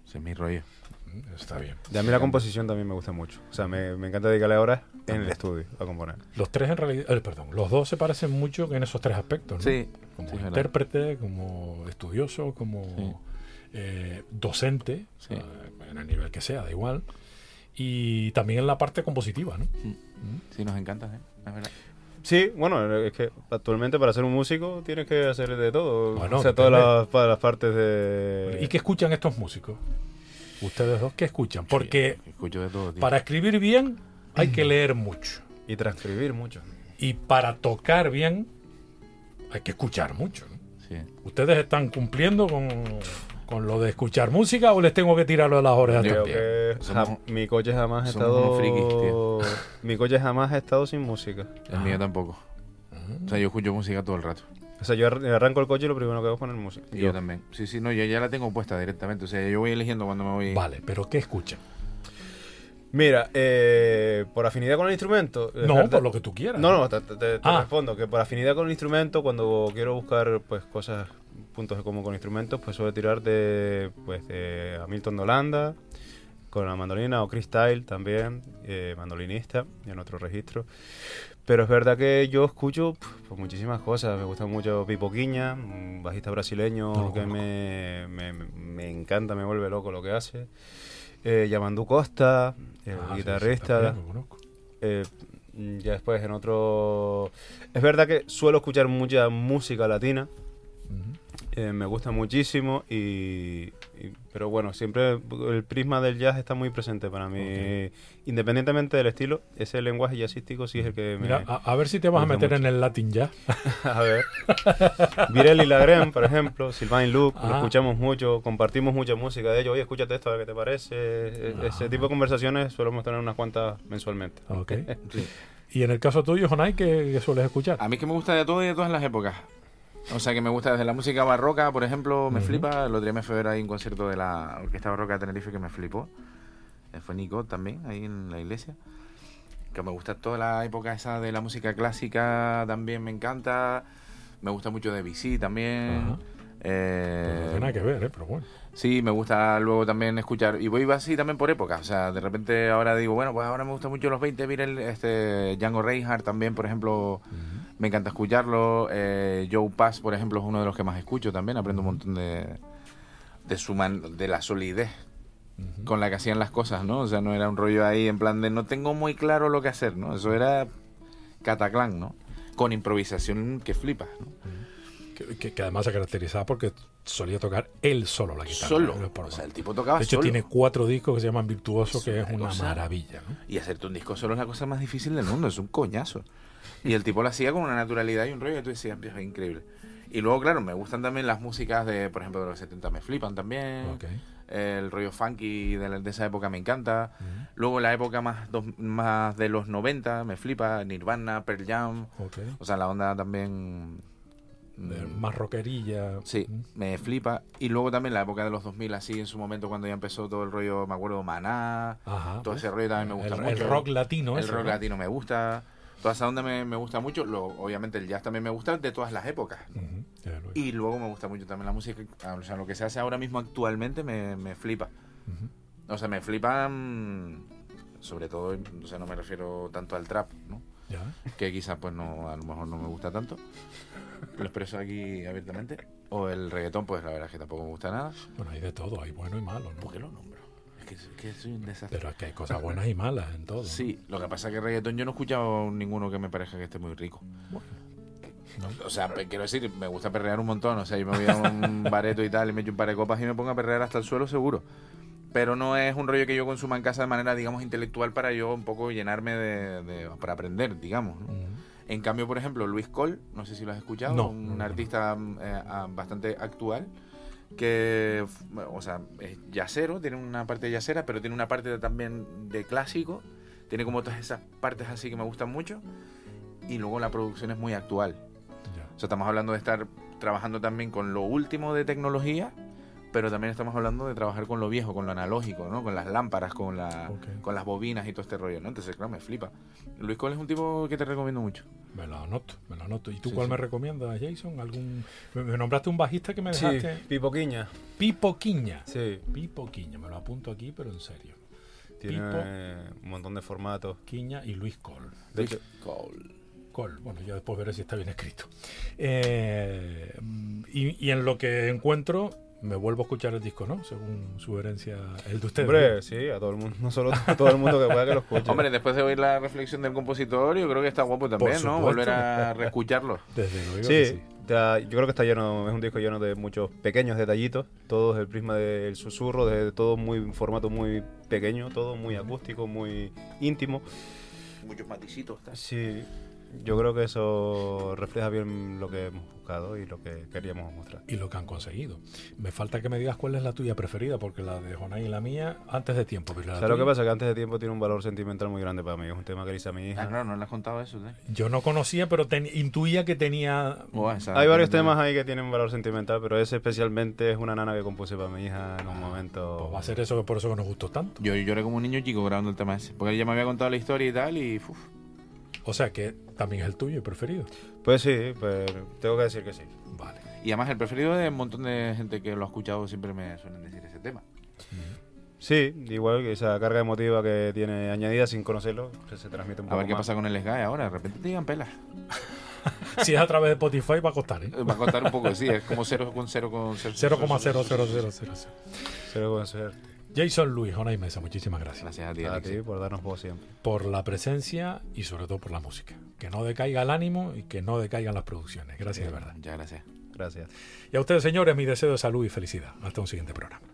ese es mi rollo.
Está bien.
Y a mí la composición también me gusta mucho. O sea, me, me encanta dedicarle horas en el estudio a componer.
Los tres en realidad, eh, perdón, los dos se parecen mucho en esos tres aspectos, ¿no?
Sí,
Como
sí, es verdad.
intérprete, como estudioso, como
Sí.
Eh, docente,
Sí.
eh, en el nivel que sea, da igual. Y también en la parte compositiva, ¿no?
Sí, nos encanta, ¿eh? es verdad.
Sí, bueno, es que actualmente para ser un músico tienes que hacer de todo.
Bueno,
o sea, todas las, partes de...
¿Y qué escuchan estos músicos? Ustedes dos, ¿qué escuchan? Porque
Escucho de todo,
para escribir bien hay que leer mucho.
Y transcribir mucho.
Y para tocar bien hay que escuchar mucho. ¿no?
Sí.
¿Ustedes están cumpliendo con, con lo de escuchar música o les tengo que tirarlo de las orejas
Creo
también?
que
Somos-
ja- mi coche jamás ha estado...
unos frikis, tío. *laughs*
mi coche jamás ha estado sin música.
El mío tampoco. O sea, yo escucho música todo el rato.
O sea, yo ar- arranco el coche y lo primero que hago es poner música.
Y yo, también. Sí, sí, no, yo ya la tengo puesta directamente. O sea, yo voy eligiendo cuando me voy.
Vale, pero ¿qué escuchan?
Mira, eh, por afinidad con el instrumento... es
No,
verdad-
por lo que tú quieras.
No, no, te, te- te
Ah.
respondo que por afinidad con el instrumento, cuando quiero buscar pues cosas, puntos de común con instrumentos, pues suelo tirar de pues de Hamilton de Holanda, con la mandolina, o Chris Tyle también, eh, mandolinista, en otro registro. Pero es verdad que yo escucho pues, muchísimas cosas. Me gusta mucho Pipo Quiña, un bajista brasileño
No
que me, me, me encanta, me vuelve loco lo que hace. Eh, Yamandu Costa, el
Ah, sí, sí,
guitarrista.
conozco.
Eh, ya después en otro... Es verdad que suelo escuchar mucha música latina,
Ujú.
Eh, me gusta muchísimo y, y- pero bueno, siempre el prisma del jazz está muy presente para mí. Independientemente del estilo, ese lenguaje jazzístico sí es el que me...
Mira, a, a ver si te vas a meter en el Latin ya. *laughs*
A ver. Virel y Lagren, por ejemplo, Sylvain Luke, lo
Ah.
escuchamos mucho, compartimos mucha música de ellos. Oye, escúchate esto, a ver qué te parece. E-
Ah.
Ese tipo de conversaciones solemos tener unas cuantas mensualmente.
Ok. *laughs*
Sí.
Y en el caso tuyo, Jonay, ¿qué, qué sueles escuchar?
A mí que me gusta de todo y de todas las épocas. O sea, que me gusta desde la música barroca, por ejemplo, me flipa. El otro día me fue a ver ahí un concierto de la Orquesta Barroca de Tenerife que me flipó. Eh, Fue Nico también, ahí en la iglesia. Que me gusta toda la época esa de la música clásica, también me encanta. Me gusta mucho Debussy también.
Ajá.
Eh,
Pues no tiene nada que ver, ¿eh? pero bueno.
Sí, me gusta luego también escuchar. Y voy así también por épocas. O sea, de repente ahora digo, bueno, pues ahora me gusta mucho los 20. Mira, el, este Django Reinhardt también, por ejemplo, me encanta escucharlo. Eh, Joe Pass, por ejemplo, es uno de los que más escucho también. Aprendo un montón de, de, su man- de la solidez con la que hacían las cosas, ¿no? O sea, no era un rollo ahí en plan de no tengo muy claro lo que hacer, ¿no? Eso era cataclán, ¿no? Con improvisación que flipas, ¿no?
Que- que además se caracterizaba porque solía tocar él solo la guitarra.
Solo. O sea, el tipo tocaba
de hecho,
solo.
tiene cuatro discos que se llaman Virtuoso,
Es
que es
una cosa-
maravilla. ¿no?
Y hacerte un disco solo es la cosa más difícil del mundo, es un coñazo. Y el tipo lo hacía con una naturalidad y un rollo que tú decías, "Dios, es increíble. Y luego, claro, me gustan también las músicas de, por ejemplo, de los 70 me flipan también.
Ok.
El rollo funky de, la- de esa época me encanta. Luego la época más, dos- más de los 90 me flipa, Nirvana, Pearl Jam. O sea, la onda también... Mm,
más rockerilla.
Sí, me flipa. Y luego también la época de los 2000, así en su momento cuando ya empezó todo el rollo, me acuerdo, Maná.
Ajá.
Todo ese rollo también me gusta
el,
mucho.
el rock latino,
El
ese,
rock
¿no?
latino me gusta. Toda esa onda me, me gusta mucho. Luego, obviamente el jazz también me gusta de todas las épocas. Y luego me gusta mucho también la música. O sea, lo que se hace ahora mismo actualmente me, me flipa. O sea, me flipa mm, sobre todo, o sea, no me refiero tanto al trap, ¿no?
Ya.
Que quizás pues no, a lo mejor no me gusta tanto. Lo expreso aquí abiertamente. O el reggaetón, pues la verdad es que tampoco me gusta nada.
Bueno, hay de todo, hay bueno y malo, ¿no?
¿Por qué lo nombro? Es que, es que soy un desastre.
Pero es que hay cosas buenas y malas en todo.
Sí, lo que pasa es que reggaetón yo no he escuchado ninguno que me parezca que esté muy rico.
¿no?
O sea, quiero decir, me gusta perrear un montón. O sea, yo me voy a un bareto y tal y me echo un par de copas y me pongo a perrear hasta el suelo seguro. Pero no es un rollo que yo consuma en casa de manera, digamos, intelectual para yo un poco llenarme de... de- para aprender, digamos. ¿no? En cambio, por ejemplo, Luis Cole, no sé si lo has escuchado,
No,
un
no,
artista eh, ah, bastante actual que, o sea, es yacero, tiene una parte yacera, pero tiene una parte también de clásico, tiene como todas esas partes así que me gustan mucho, y luego la producción es muy actual.
Ya.
O sea, estamos hablando de estar trabajando también con lo último de tecnología, pero también estamos hablando de trabajar con lo viejo, con lo analógico, ¿no? Con las lámparas, con, la,
Ok.
con las bobinas y todo este rollo, ¿no? Entonces, claro, me flipa. Luis Cole es un tipo que te recomiendo mucho.
Me lo anoto, me lo anoto. ¿Y tú
Sí,
cuál
sí.
me recomiendas, Jason? ¿Algún... Me, me nombraste un bajista que me
Sí,
dejaste.
Pipoquiña.
Pipo Quiña.
Sí,
Pipo Quiña, me lo apunto aquí, pero en serio.
tiene
Pipo.
un montón de formatos.
Quiña y Luis Cole.
De hecho,
Cole.
Cole, bueno, ya después veré si está bien escrito. Eh, y, y en lo que encuentro, me vuelvo a escuchar el disco, ¿no? Según sugerencia, el de ustedes.
hombre, sí, a todo el mundo, no solo a todo el mundo que pueda que lo escuche.
Hombre, después de oír la reflexión del compositor, yo creo que está guapo también, ¿no? Volver a reescucharlo. *laughs*
Desde luego
Sí, está- yo creo que está lleno, es un disco lleno de muchos pequeños detallitos, todos el prisma del susurro, de todo muy un formato muy pequeño, todo muy acústico, muy íntimo.
Muchos maticitos. está.
Sí, yo creo que eso refleja bien lo que hemos buscado y lo que queríamos mostrar.
y lo que han conseguido. Me falta que me digas cuál es la tuya preferida, porque la de Jonay y la mía, antes de tiempo. Pero la
¿Sabes lo que pasa? Que antes de tiempo tiene un valor sentimental muy grande para mí. Es un tema que le hice a mi
Ah,
hija.
claro, no le has contado eso, ¿eh?
Yo no conocía, pero ten- intuía que tenía...
Buah, esa-
Hay varios temas ahí que tienen valor sentimental, pero ese especialmente es una nana que compuse para mi hija en un momento.
Pues va a ser eso que por eso que nos gustó tanto.
Yo lloré como un niño chico grabando el tema ese. Porque ella me había contado la historia y tal, y uf,
o sea que también es el tuyo, el preferido.
Pues sí, pero tengo que decir que sí.
Vale.
Y además el preferido de un montón de gente que lo ha escuchado siempre me suelen decir ese tema.
Sí, igual que esa carga emotiva que tiene añadida sin conocerlo, pues se transmite un poco.
A ver qué pasa con el SGAE ahora, de repente te llegan pelas. *laughs*
si es a través de Spotify va a costar, ¿eh?
eh va a costar un poco, sí, es como
0,0,0. 0,0000. 0,0.
Jason Luis, Jonay Mesa, muchísimas gracias.
Gracias a ti,
A ti por darnos voz siempre.
por la presencia y sobre todo por la música. Que no decaiga el ánimo y que no decaigan las producciones. Gracias de verdad.
Muchas gracias.
Gracias.
Y a ustedes, señores, mi deseo de salud y felicidad. Hasta un siguiente programa.